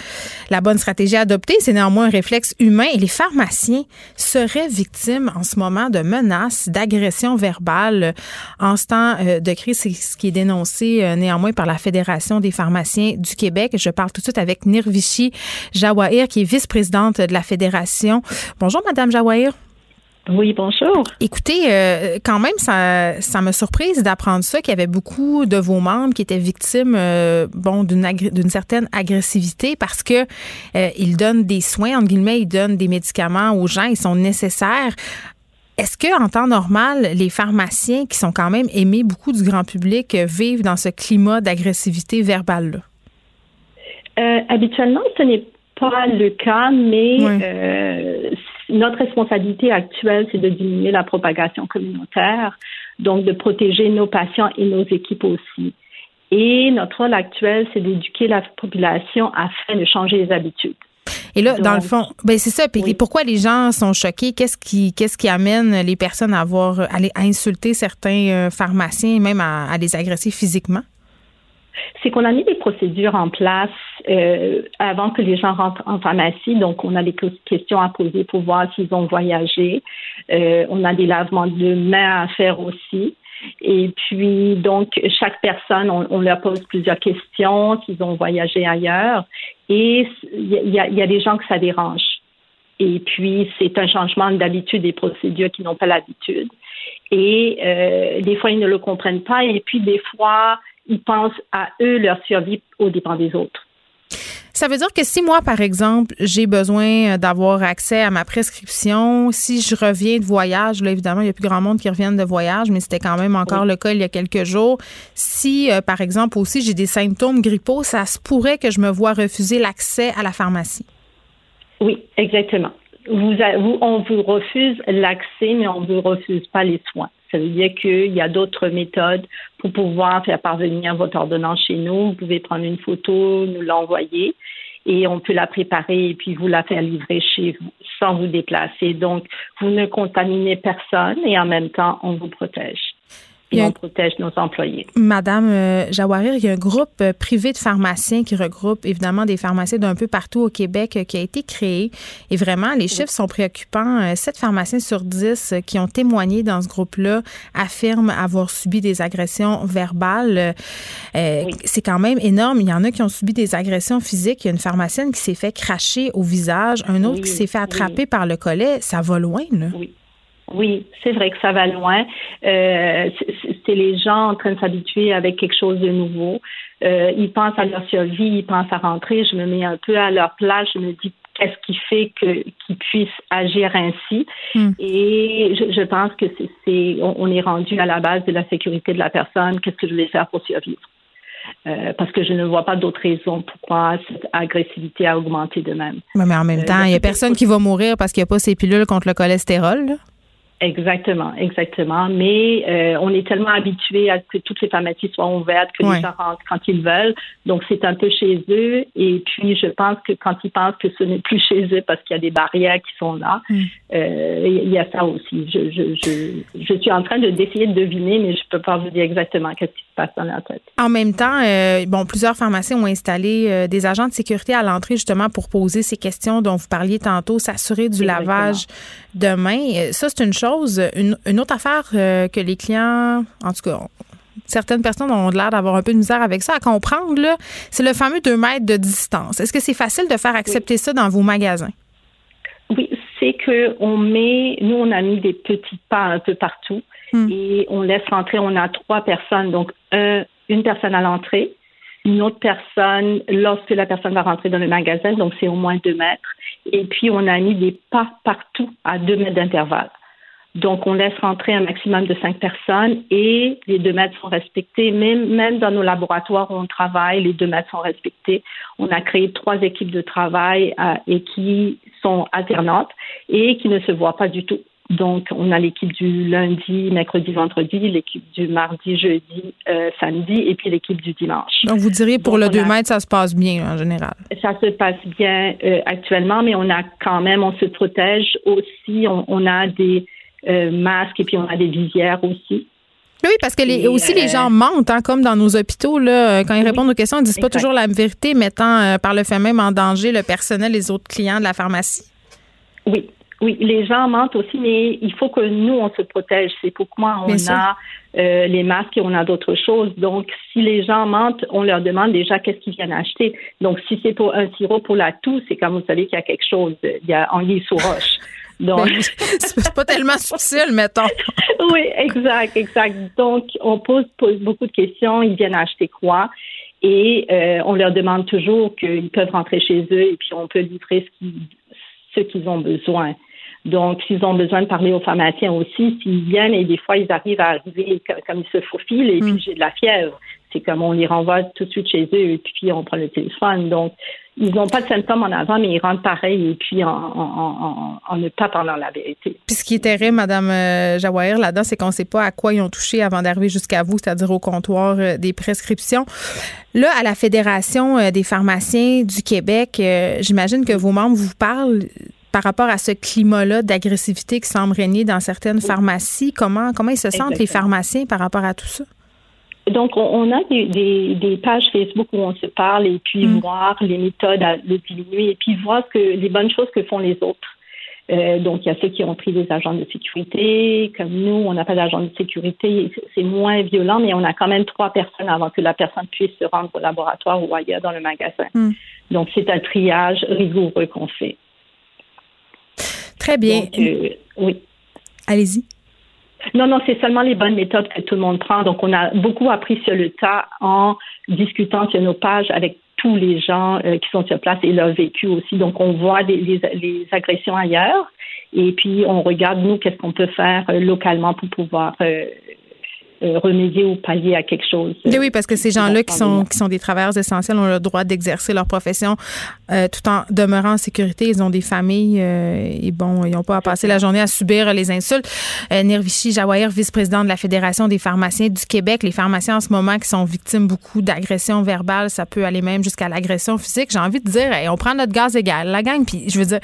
la bonne stratégie à adopter, c'est néanmoins un réflexe humain. Et les pharmaciens seraient victimes en ce moment de menaces, d'agressions verbales en ce temps euh, de crise. C'est ce qui est dénoncé euh, néanmoins par la Fédération des pharmaciens du Québec. Je parle tout de suite avec Nirvishi Jawahir, qui est vice-présidente de la Fédération. Bonjour, Madame Jawahir. Oui, bonjour. Écoutez, euh, quand même, ça, ça me surprise d'apprendre ça, qu'il y avait beaucoup de vos membres qui étaient victimes, euh, bon, d'une, d'une certaine agressivité parce que euh, ils donnent des soins, entre guillemets, ils donnent des médicaments aux gens, ils sont nécessaires. Est-ce que, en temps normal, les pharmaciens qui sont quand même aimés beaucoup du grand public vivent dans ce climat d'agressivité verbale-là? habituellement, ce n'est pas le cas, mais euh, notre responsabilité actuelle, c'est de diminuer la propagation communautaire, donc de protéger nos patients et nos équipes aussi. Et notre rôle actuel, c'est d'éduquer la population afin de changer les habitudes. Et là, dans le fond, ben c'est ça. Puis pourquoi les gens sont choqués? Qu'est-ce qui, qu'est-ce qui amène les personnes à avoir, à, insulter certains euh, pharmaciens, même à, à les agresser physiquement? C'est qu'on a mis des procédures en place euh, avant que les gens rentrent en pharmacie. Donc, on a des questions à poser pour voir s'ils ont voyagé. Euh, on a des lavements de mains à faire aussi. Et puis, donc, chaque personne, on, leur pose plusieurs questions, s'ils ont voyagé ailleurs. Et il y a, des gens que ça dérange. Et puis, c'est un changement d'habitude des procédures qui n'ont pas l'habitude. Et euh, des fois, ils ne le comprennent pas. Et puis, des fois, ils pensent à eux, leur survie au dépend des autres. Ça veut dire que si moi, par exemple, j'ai besoin d'avoir accès à ma prescription, si je reviens de voyage, là, évidemment, il n'y a plus grand monde qui reviennent de voyage, mais c'était quand même encore le cas il y a quelques jours. Si, euh, par exemple, aussi j'ai des symptômes grippaux, ça se pourrait que je me vois refuser l'accès à la pharmacie. Oui, exactement. Vous, vous, on vous refuse l'accès, mais on ne vous refuse pas les soins. Ça veut dire qu'il y a d'autres méthodes pour pouvoir faire parvenir votre ordonnance chez nous. Vous pouvez prendre une photo, nous l'envoyer et on peut la préparer et puis vous la faire livrer chez vous sans vous déplacer. Donc, vous ne contaminez personne et en même temps, on vous protège on protège nos employés. Madame euh, Jawahir, il y a un groupe euh, privé de pharmaciens qui regroupe évidemment des pharmaciens d'un peu partout au Québec euh, qui a été créé. Et vraiment, les chiffres sont préoccupants. Sept pharmaciens sur dix qui ont témoigné dans ce groupe-là affirment avoir subi des agressions verbales. C'est quand même énorme. Il y en a qui ont subi des agressions physiques. Il y a une pharmacienne qui s'est fait cracher au visage, un autre qui s'est fait attraper par le collet. Ça va loin, là. Oui. Oui, c'est vrai que ça va loin. Euh, c'est les gens en train de s'habituer avec quelque chose de nouveau. Euh, ils pensent à leur survie, ils pensent à rentrer. Je me mets un peu à leur place. Je me dis qu'est-ce qui fait que qu'ils puissent agir ainsi? Hmm. Et je, pense que c'est on, est rendu à la base de la sécurité de la personne. Qu'est-ce que je vais faire pour survivre? Euh, parce que je ne vois pas d'autres raisons pourquoi cette agressivité a augmenté de même. Mais, en même temps, il n'y a personne qui va mourir parce qu'il n'y a pas ces pilules contre le cholestérol. Là. Exactement, exactement. Mais euh, on est tellement habitué à ce que toutes les pharmacies soient ouvertes, que les gens rentrent quand ils veulent. Donc, c'est un peu chez eux. Et puis, je pense que quand ils pensent que ce n'est plus chez eux parce qu'il y a des barrières qui sont là, mm. euh, il y a ça aussi. Je, je, je, je suis en train de d'essayer de deviner, mais je peux pas vous dire exactement qu'est-ce qui dans la tête. En même temps, euh, bon, plusieurs pharmacies ont installé des agents de sécurité à l'entrée justement pour poser ces questions dont vous parliez tantôt, s'assurer du lavage de main. Ça, c'est une chose une, autre affaire euh, que les clients, en tout cas, certaines personnes ont l'air d'avoir un peu de misère avec ça à comprendre, c'est le fameux 2 mètres de distance. Est-ce que c'est facile de faire accepter ça dans vos magasins? Oui, c'est que on met, nous, on a mis des petits pas un peu partout hmm. et on laisse rentrer, on a trois personnes, donc une personne à l'entrée, une autre personne lorsque la personne va rentrer dans le magasin, donc c'est au moins deux mètres. Et puis, on a mis des pas partout à deux mètres d'intervalle. Donc, on laisse rentrer un maximum de cinq personnes et les deux mètres sont respectés. Même, même dans nos laboratoires où on travaille, les deux mètres sont respectés. On a créé trois équipes de travail euh, et qui sont alternantes et qui ne se voient pas du tout. Donc, on a l'équipe du lundi, mercredi, vendredi, l'équipe du mardi, jeudi, euh, samedi, et puis l'équipe du dimanche. Donc, vous diriez pour le 2 mètres, ça se passe bien en général? Ça se passe bien euh, actuellement, mais on a quand même, on se protège aussi. On, on a des masques et puis on a des visières aussi. Oui, parce que les, aussi les gens mentent, hein, comme dans nos hôpitaux, là, quand ils répondent aux questions, ils disent pas toujours la vérité, mettant par le fait même en danger le personnel, les autres clients de la pharmacie. Oui, oui, les gens mentent aussi, mais il faut que nous, on se protège. C'est pourquoi on a euh, les masques et on a d'autres choses. Donc, si les gens mentent, on leur demande déjà qu'est-ce qu'ils viennent acheter. Donc, si c'est pour un sirop pour la toux, c'est quand vous savez qu'il y a quelque chose. Il y a anguille sous roche. <laughs> Donc, <laughs> c'est pas tellement subtil, mettons. <laughs> oui, exact, exact. Donc, on pose, pose, beaucoup de questions. Ils viennent acheter quoi? Et euh, on leur demande toujours qu'ils peuvent rentrer chez eux et puis on peut livrer ce qu'ils ont besoin. Donc, s'ils ont besoin de parler aux pharmaciens aussi, s'ils viennent et des fois ils arrivent à arriver comme, ils se faufilent et puis mm. j'ai de la fièvre, c'est comme on les renvoie tout de suite chez eux et puis on prend le téléphone. Donc, ils n'ont pas de symptômes en avant, mais ils rentrent pareil et puis en, ne pas parlant la vérité. Puis ce qui est terrible, Madame euh, Jawahir, là-dedans, c'est qu'on ne sait pas à quoi ils ont touché avant d'arriver jusqu'à vous, c'est-à-dire au comptoir euh, des prescriptions. Là, à la Fédération euh, des pharmaciens du Québec, j'imagine que vos membres vous parlent par rapport à ce climat-là d'agressivité qui semble régner dans certaines pharmacies. Comment, comment ils se sentent, les pharmaciens, par rapport à tout ça? Donc, on, a des, pages Facebook où on se parle et puis mm. voir les méthodes à le diminuer et puis voir que les bonnes choses que font les autres. Euh, donc, il y a ceux qui ont pris des agents de sécurité. Comme nous, on n'a pas d'agent de sécurité. C'est moins violent, mais on a quand même trois personnes avant que la personne puisse se rendre au laboratoire ou ailleurs dans le magasin. Mm. Donc, c'est un triage rigoureux qu'on fait. Très bien. Euh, oui. Allez-y. Non, non, c'est seulement les bonnes méthodes que tout le monde prend. Donc, on a beaucoup appris sur le tas en discutant sur nos pages avec tous les gens euh, qui sont sur place et leur vécu aussi. Donc, on voit les, agressions ailleurs et puis on regarde, nous, qu'est-ce qu'on peut faire euh, localement pour pouvoir euh, remédier ou pallier à quelque chose. oui, parce que ces gens-là qui sont, qui sont des travailleurs essentiels ont le droit d'exercer leur profession euh, tout en demeurant en sécurité. Ils ont des familles euh, et bon, ils n'ont pas à passer la journée à subir les insultes. Nirvishi Jawahir, vice-président de la Fédération des pharmaciens du Québec. Les pharmaciens en ce moment qui sont victimes beaucoup d'agressions verbales, ça peut aller même jusqu'à l'agression physique. J'ai envie de dire, on prend notre gaz égal, la gang. Puis je veux dire,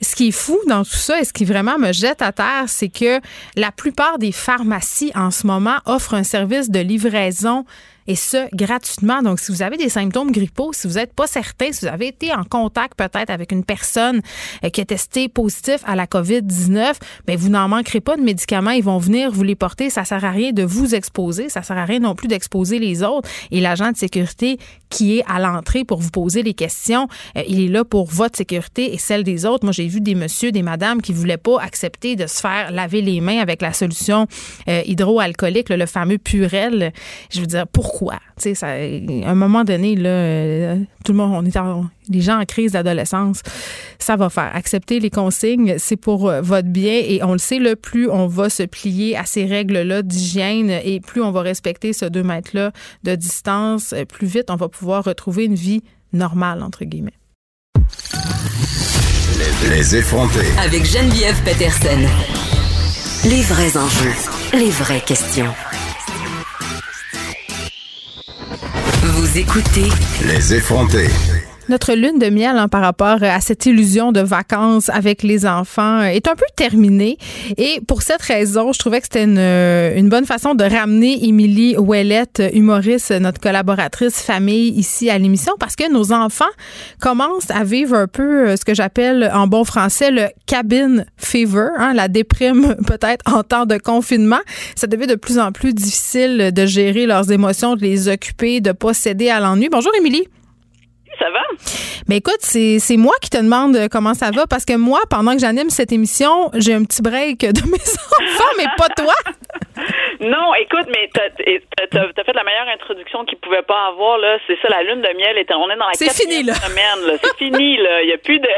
ce qui est fou dans tout ça et ce qui vraiment me jette à terre, c'est que la plupart des pharmacies en ce moment offrent un service de livraison et ce, gratuitement. Donc, si vous avez des symptômes grippaux, si vous n'êtes pas certain, si vous avez été en contact peut-être avec une personne euh, qui a testé positif à la COVID-19, bien, vous n'en manquerez pas de médicaments. Ils vont venir vous les porter. Ça sert à rien de vous exposer. Ça sert à rien non plus d'exposer les autres. Et l'agent de sécurité qui est à l'entrée pour vous poser les questions, euh, il est là pour votre sécurité et celle des autres. Moi, j'ai vu des messieurs, des madames qui voulaient pas accepter de se faire laver les mains avec la solution euh, hydroalcoolique, le fameux Purel. Je veux dire, pourquoi? À un moment donné, là, euh, tout le monde, on est les gens en crise d'adolescence, ça va faire. Accepter les consignes, c'est pour euh, votre bien et on le sait, le plus on va se plier à ces règles-là d'hygiène et plus on va respecter ce deux mètres-là de distance, euh, plus vite on va pouvoir retrouver une vie normale, entre guillemets. Les, effrontés. Avec Geneviève Peterson. Les vrais enjeux, les vraies questions. Vous écoutez Les effrontés. Notre lune de miel hein, par rapport à cette illusion de vacances avec les enfants euh, est un peu terminée. Et pour cette raison, je trouvais que c'était une, euh, une, bonne façon de ramener Émilie Ouellette, humoriste, notre collaboratrice famille ici à l'émission, parce que nos enfants commencent à vivre un peu euh, ce que j'appelle en bon français le cabin fever, hein, la déprime <laughs> peut-être en temps de confinement. Ça devient de plus en plus difficile de gérer leurs émotions, de les occuper, de pas céder à l'ennui. Bonjour Émilie ça va? Mais écoute, c'est moi qui te demande comment ça va parce que moi, pendant que j'anime cette émission, j'ai un petit break de mes <laughs> enfants, mais pas toi. non, écoute, mais t'as as, fait la meilleure introduction qu'il pouvait pas avoir là. C'est ça, la lune de miel. on est dans la quatrième semaine. Là. C'est fini là. Il y a plus de.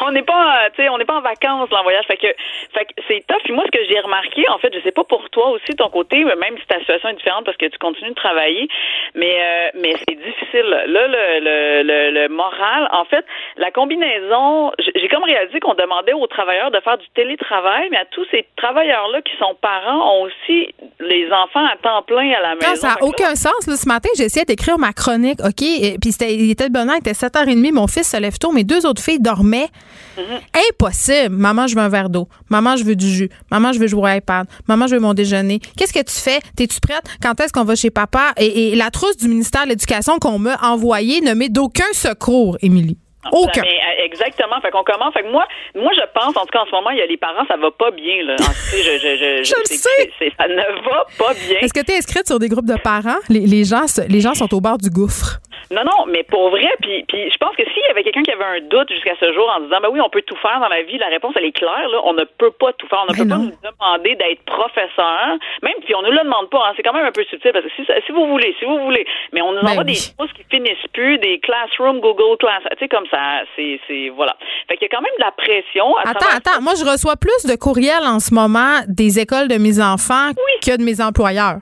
On n'est pas, tu sais, on n'est pas en vacances là, en voyage. Fait que, fait que c'est tough. Puis moi, ce que j'ai remarqué, en fait, je sais pas pour toi aussi ton côté, même si ta situation est différente parce que tu continues de travailler, mais euh, mais c'est difficile. Là, le, le le, moral. En fait, la combinaison, j'ai comme réalisé qu'on demandait aux travailleurs de faire du télétravail, mais à tous ces travailleurs-là qui sont parents ont aussi les enfants à temps plein à la maison. ça n'a aucun sens. ce matin, j'ai essayé d'écrire ma chronique, OK? puis il était de bonne heure, il était 7h30, mon fils se lève tôt, mes deux autres filles dormaient. Mm-hmm. Impossible. Maman, je veux un verre d'eau. Maman, je veux du jus. Maman, je veux jouer à iPad. Maman, je veux mon déjeuner. Qu'est-ce que tu fais? T'es-tu prête? Quand est-ce qu'on va chez papa? Et, la trousse du ministère de l'Éducation qu'on m'a envoyée ne met d'aucun secours, Émilie. Aucun. Euh, exactement. Fait qu'on commence. Fait que moi, moi, je pense, en tout cas, en ce moment, il y a les parents, ça va pas bien, là. je, je, je, le sais. ça ne va pas bien. Est-ce que tu es inscrite sur des groupes de parents? Les, les, gens, les gens sont au bord du gouffre. Non, non, mais pour vrai, puis, puis je pense que s'il y avait quelqu'un qui avait un doute jusqu'à ce jour en disant, ben oui, on peut tout faire dans la vie, la réponse, elle est claire, là, on ne peut pas tout faire. On ne peut pas nous demander d'être professeur, même si on ne le demande pas, hein, c'est quand même un peu subtil, parce que si, si vous voulez, si vous voulez, mais on nous ben envoie des choses qui finissent plus, des classrooms, Google Class, tu sais, comme ça, c'est, c'est, voilà. Fait qu'il y a quand même de la pression. attends, attends, moi, je reçois plus de courriels en ce moment des écoles de mes enfants que de mes employeurs.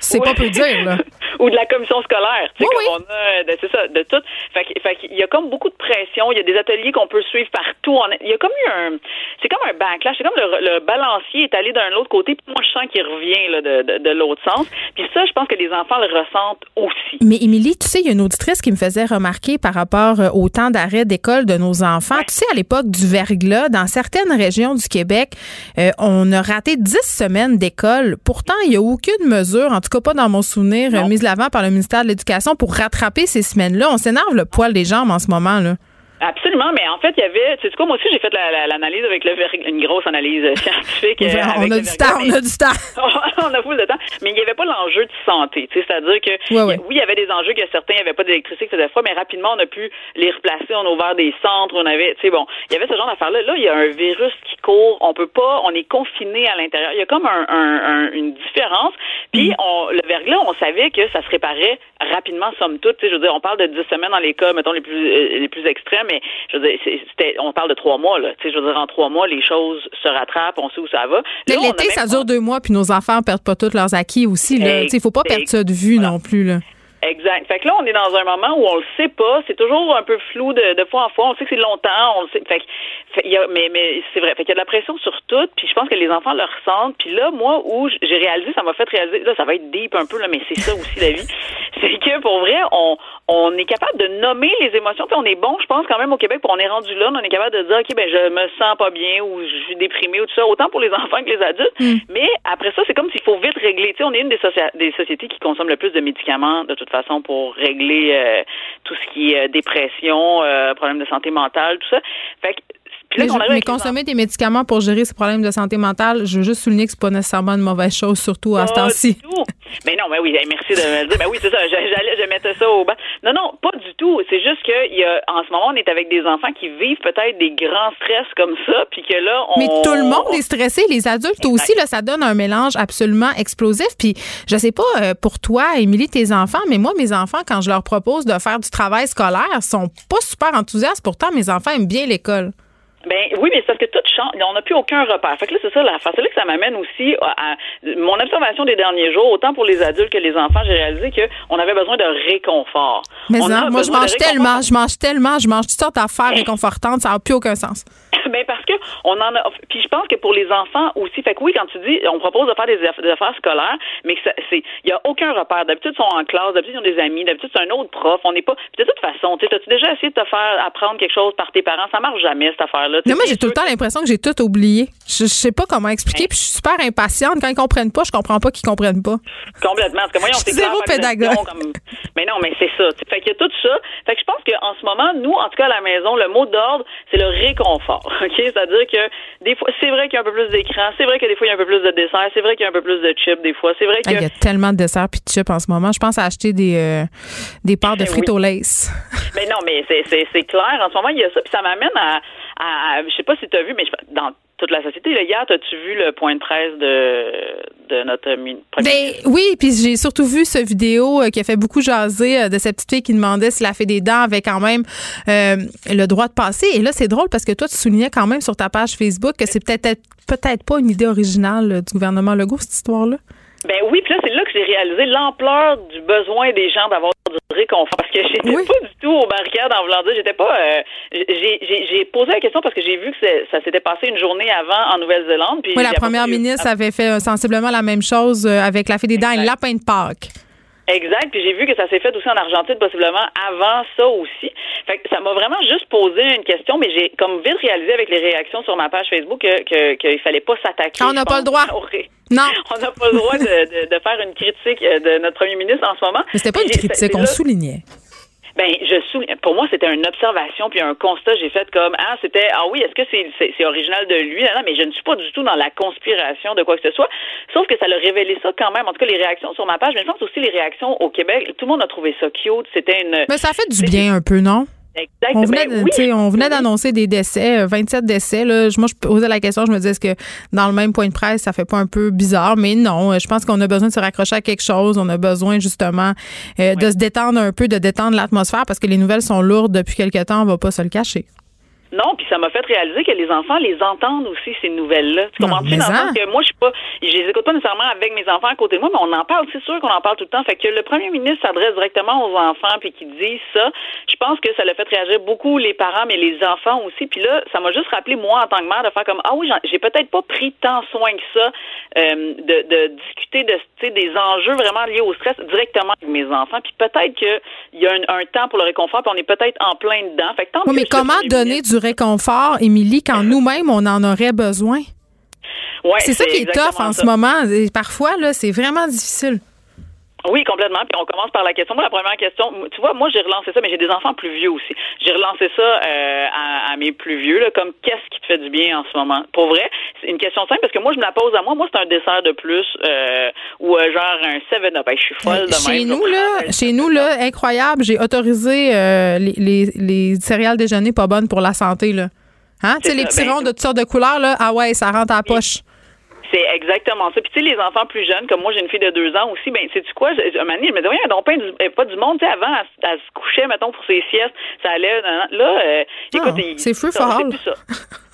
C'est pas peu dire, là. <laughs> ou de la commission scolaire, tu sais, comme on a, c'est ça, de tout. Fait, fait qu'il y a comme beaucoup de pression. Il y a des ateliers qu'on peut suivre partout. Il y a comme eu un, c'est comme un backlash. C'est comme le, balancier est allé d'un autre côté, puis moi je sens qu'il revient là, de, de, l'autre sens. Puis ça, je pense que les enfants le ressentent aussi. Mais Émilie, tu sais, il y a une auditrice qui me faisait remarquer par rapport euh, au temps d'arrêt d'école de nos enfants. Tu sais, à l'époque du verglas, dans certaines régions du Québec, euh, on a raté 10 semaines d'école. Pourtant, il n'y a aucune mesure, en tout cas pas dans mon souvenir, mise l'avant par le ministère de l'Éducation pour rattraper ces semaines-là. On s'énerve le poil des jambes en ce moment, là. Absolument, mais en fait, il y avait, tu sais quoi, moi aussi, j'ai fait l'analyse avec le une grosse analyse scientifique. Euh, <laughs> on, a du temps, on a du temps. <laughs> on a de temps, mais il n'y avait pas l'enjeu de santé, tu sais, c'est-à-dire que oui, il y avait des enjeux que certains n'avaient pas d'électricité qui faisaient froid, mais rapidement, on a pu les replacer, on a ouvert des centres, on avait, tu sais, bon, il y avait ce genre d'affaires-là. Là, il y a un virus qui court, on peut pas, on est confiné à l'intérieur. Il y a comme un, une différence. Puis, mm. on, le verglas, on savait que ça se réparait rapidement, somme toute. Tu sais, je veux dire, on parle de 10 semaines dans les cas, mettons, les plus, euh, les plus extrêmes, mais je veux dire, c'était, on parle de trois mois, là. Tu sais, je veux dire, en trois mois, les choses se rattrapent, on sait où ça va. L'été, ça dure deux mois, puis nos enfants perdent pas tous leurs acquis aussi, là. Tu sais, il faut pas perdre ça de vue non plus, là. Exact. Fait que là, on est dans un moment où on le sait pas. C'est toujours un peu flou de, de fois en fois. On sait que c'est longtemps. On le sait. Fait, fait y a, mais mais c'est vrai. Fait qu'il y a de la pression sur tout. Puis je pense que les enfants le ressentent. Puis là, moi, où j'ai réalisé, ça m'a fait réaliser. Là, ça va être deep un peu là, mais c'est ça aussi la vie. <laughs> c'est que pour vrai, on on est capable de nommer les émotions. Puis on est bon, je pense quand même au Québec. Pour on est rendu là, on est capable de dire, ok, ben je me sens pas bien ou je suis déprimé ou tout ça. Autant pour les <laughs> enfants que les adultes. Mm. Mais après ça, c'est comme s'il faut vite régler. Tu sais, on est une des, des sociétés qui consomment le plus de médicaments de toute façon pour régler euh, tout ce qui est euh, dépression, euh, problèmes de santé mentale, tout ça. Mais, consommer des médicaments pour gérer ces problèmes de santé mentale, je veux juste souligner que c'est pas nécessairement une mauvaise chose, surtout à ce temps-ci. Mais non, mais oui, merci de me le dire. Ben oui, c'est ça, j'allais, je mettais ça au bas. Non, non, pas du tout. C'est juste que y a, en ce moment, on est avec des enfants qui vivent peut-être des grands stress comme ça, puis que là, on. Mais tout le monde est stressé, les adultes aussi. Là, ça donne un mélange absolument explosif. Puis je sais pas euh, pour toi, Émilie, tes enfants, mais moi, mes enfants, quand je leur propose de faire du travail scolaire, sont pas super enthousiastes. Pourtant, mes enfants aiment bien l'école. Ben oui, mais c'est parce que tout change. On n'a plus aucun repère. Fait que là, c'est ça la C'est là que ça m'amène aussi à, mon observation des derniers jours, autant pour les adultes que les enfants, j'ai réalisé qu'on avait besoin de réconfort. Mais non, moi, je mange tellement, je mange tellement, je mange toutes sortes d'affaires réconfortantes, ça n'a plus aucun sens. On en a. Puis je pense que pour les enfants aussi, fait que oui, quand tu dis, on propose de faire des, affaires scolaires, mais que c'est, il y a aucun repère. D'habitude, ils sont en classe, d'habitude ils ont des amis, d'habitude c'est un autre prof. On n'est pas. Puis de toute façon, tu as-tu déjà essayé de te faire apprendre quelque chose par tes parents? Ça marche jamais cette affaire-là. Non, moi j'ai tout le temps l'impression que j'ai tout oublié. Je, sais pas comment expliquer, puis je suis super impatiente. Quand ils comprennent pas, je comprends pas qu'ils comprennent pas. Complètement. Parce que moi, on Zéro pédagogue. Mais non, mais c'est ça. Fait qu'il y a tout ça. Fait que je pense qu'en ce moment, nous, en tout cas à la maison, le mot d'ordre, c'est le réconfort. <laughs> OK? C'est-à-dire que des fois, c'est vrai qu'il y a un peu plus d'écran, c'est vrai que des fois, il y a un peu plus de dessert, c'est vrai qu'il y a un peu plus de chips des fois, c'est vrai que... Il y a tellement de desserts puis de chips en ce moment. Je pense à acheter des, euh, des parts de frites au lace. Mais <laughs> non, mais c'est clair. En ce moment, il y a ça. Puis ça m'amène à, à, je sais pas si tu as vu, mais dans toute la société. Là, hier, as-tu vu le point de presse de, de notre premier ben, Oui, puis j'ai surtout vu ce vidéo euh, qui a fait beaucoup jaser euh, de cette petite fille qui demandait si la fait des dents avait quand même euh, le droit de passer. Et là, c'est drôle parce que toi, tu soulignais quand même sur ta page Facebook que c'est peut-être peut-être pas une idée originale du gouvernement Legault, cette histoire-là. Ben oui, puis là, c'est là que j'ai réalisé l'ampleur du besoin des gens d'avoir du réconfort. Parce que j'étais pas du tout au barricade en voulant dire, j'étais pas. Euh, j'ai posé la question parce que j'ai vu que ça s'était passé une journée avant en Nouvelle-Zélande. Oui, la première ministre avait fait sensiblement la même chose euh, avec la fée des dents et le lapin de Pâques. Exact. Puis j'ai vu que ça s'est fait aussi en Argentine, possiblement avant ça aussi. Fait que ça m'a vraiment juste posé une question, mais j'ai comme vite réalisé avec les réactions sur ma page Facebook qu'il que, que, fallait pas s'attaquer. On n'a pas le droit. <laughs> Non. On n'a pas le droit de, de, faire une critique de notre premier ministre en ce moment. Mais c'était pas une critique, on soulignait. Ben, je souligne. Pour moi, c'était une observation puis un constat. J'ai fait comme ah, c'était ah oui, est-ce que c'est c'est original de lui? Non, mais je ne suis pas du tout dans la conspiration de quoi que ce soit. Sauf que ça l'a révélé ça quand même. En tout cas, les réactions sur ma page, mais je pense aussi les réactions au Québec. Tout le monde a trouvé ça cute. C'était une. Mais ça fait du bien un peu, non? On venait, ben on venait d'annoncer des décès, 27 euh, décès. Là. Moi, je posais la question, je me disais, est-ce que dans le même point de presse, ça fait pas un peu bizarre? Mais non, euh, je pense qu'on a besoin de se raccrocher à quelque chose. On a besoin justement euh, de se détendre un peu, de détendre l'atmosphère parce que les nouvelles sont lourdes depuis quelque temps, on va pas se le cacher. Non, puis ça m'a fait réaliser que les enfants les entendent aussi ces nouvelles-là. Tu comprends-tu dans le que moi je suis pas, je les écoute pas nécessairement avec mes enfants à côté de moi, mais on en parle, c'est sûr qu'on en parle tout le temps. Fait que le premier ministre s'adresse directement aux enfants puis qu'il dit ça, je pense que ça l'a fait réagir beaucoup les parents, mais les enfants aussi. Puis là, ça m'a juste rappelé moi en tant que mère de faire comme ah oui, j'ai peut-être pas pris tant soin que ça euh, de, de discuter de des enjeux vraiment liés au stress directement avec mes enfants. Puis peut-être qu'il y a un, temps pour le réconfort, puis on est peut-être en plein dedans. Fait que tant oui, mais comment donner du réconfort, Émilie, quand nous-mêmes, on en aurait besoin? Ouais, c'est ça qui est tough en ce moment. Et parfois, là, c'est vraiment difficile. Oui, complètement. Puis on commence par la question. Moi, la première question, tu vois, moi, j'ai relancé ça, mais j'ai des enfants plus vieux aussi. J'ai relancé ça euh, à, mes plus vieux, là, comme qu'est-ce qui te fait du bien en ce moment? Pour vrai, c'est une question simple parce que moi, je me la pose à moi. Moi, c'est un dessert de plus euh, ou euh, genre un 7-up. je suis folle de chez Nous, là, chez nous, là, incroyable, j'ai autorisé les, les, les céréales déjeuner pas bonnes pour la santé, là. Hein? Tu sais, les petits ben, ronds de toutes sortes de couleurs, là, ah ouais, ça rentre à la poche. C'est exactement ça. Puis tu sais, les enfants plus jeunes, comme moi, j'ai une fille de deux ans aussi, ben sais tu quoi, un moment donné, je me disais, oui, donc pas du, pas du monde, tu sais, avant, elle, se couchait, mettons, pour ses siestes, ça allait, là, euh, écoute, ah, c'est fou fort.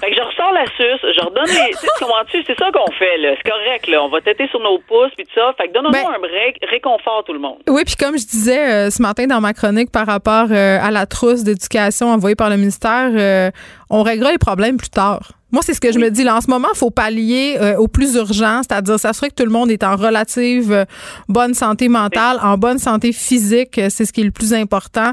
Fait que je ressors la suce, je redonne les, tu sais, comment tu, c'est ça qu'on fait, là, c'est correct, là, on va têter sur nos pouces, puis tout ça, fait que donne-nous ben un break, réconfort tout le monde. Oui, puis comme je disais euh, ce matin dans ma chronique par rapport euh, à la trousse d'éducation envoyée par le ministère, on réglera les problèmes plus tard. Moi, c'est ce que je me dis. Là, en ce moment, il faut pallier euh, au plus urgent, c'est-à-dire s'assurer que tout le monde est en relative euh, bonne santé mentale, en bonne santé physique. Euh, c'est ce qui est le plus important.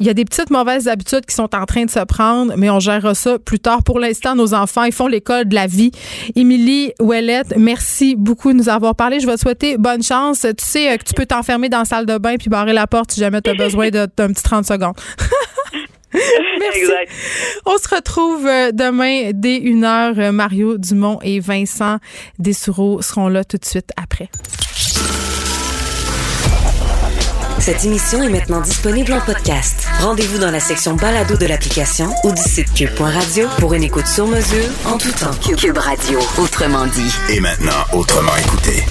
Il y a des petites mauvaises habitudes qui sont en train de se prendre, mais on gérera ça plus tard. Pour l'instant, nos enfants, ils font l'école de la vie. Émilie Ouellette, merci beaucoup de nous avoir parlé. Je vais te souhaiter bonne chance. Tu sais que tu peux t'enfermer dans la salle de bain puis barrer la porte si jamais tu as besoin d'un petit 30 secondes. <laughs> <laughs> Merci. Exact. On se retrouve euh, demain dès 1h. Euh, Mario Dumont et Vincent Dessoureau seront là tout de suite après. Cette émission est maintenant disponible en podcast. Rendez-vous dans la section balado de l'application ou du site cube.radio pour une écoute sur mesure en tout temps. Cube Radio, autrement dit. Et maintenant, autrement écouté.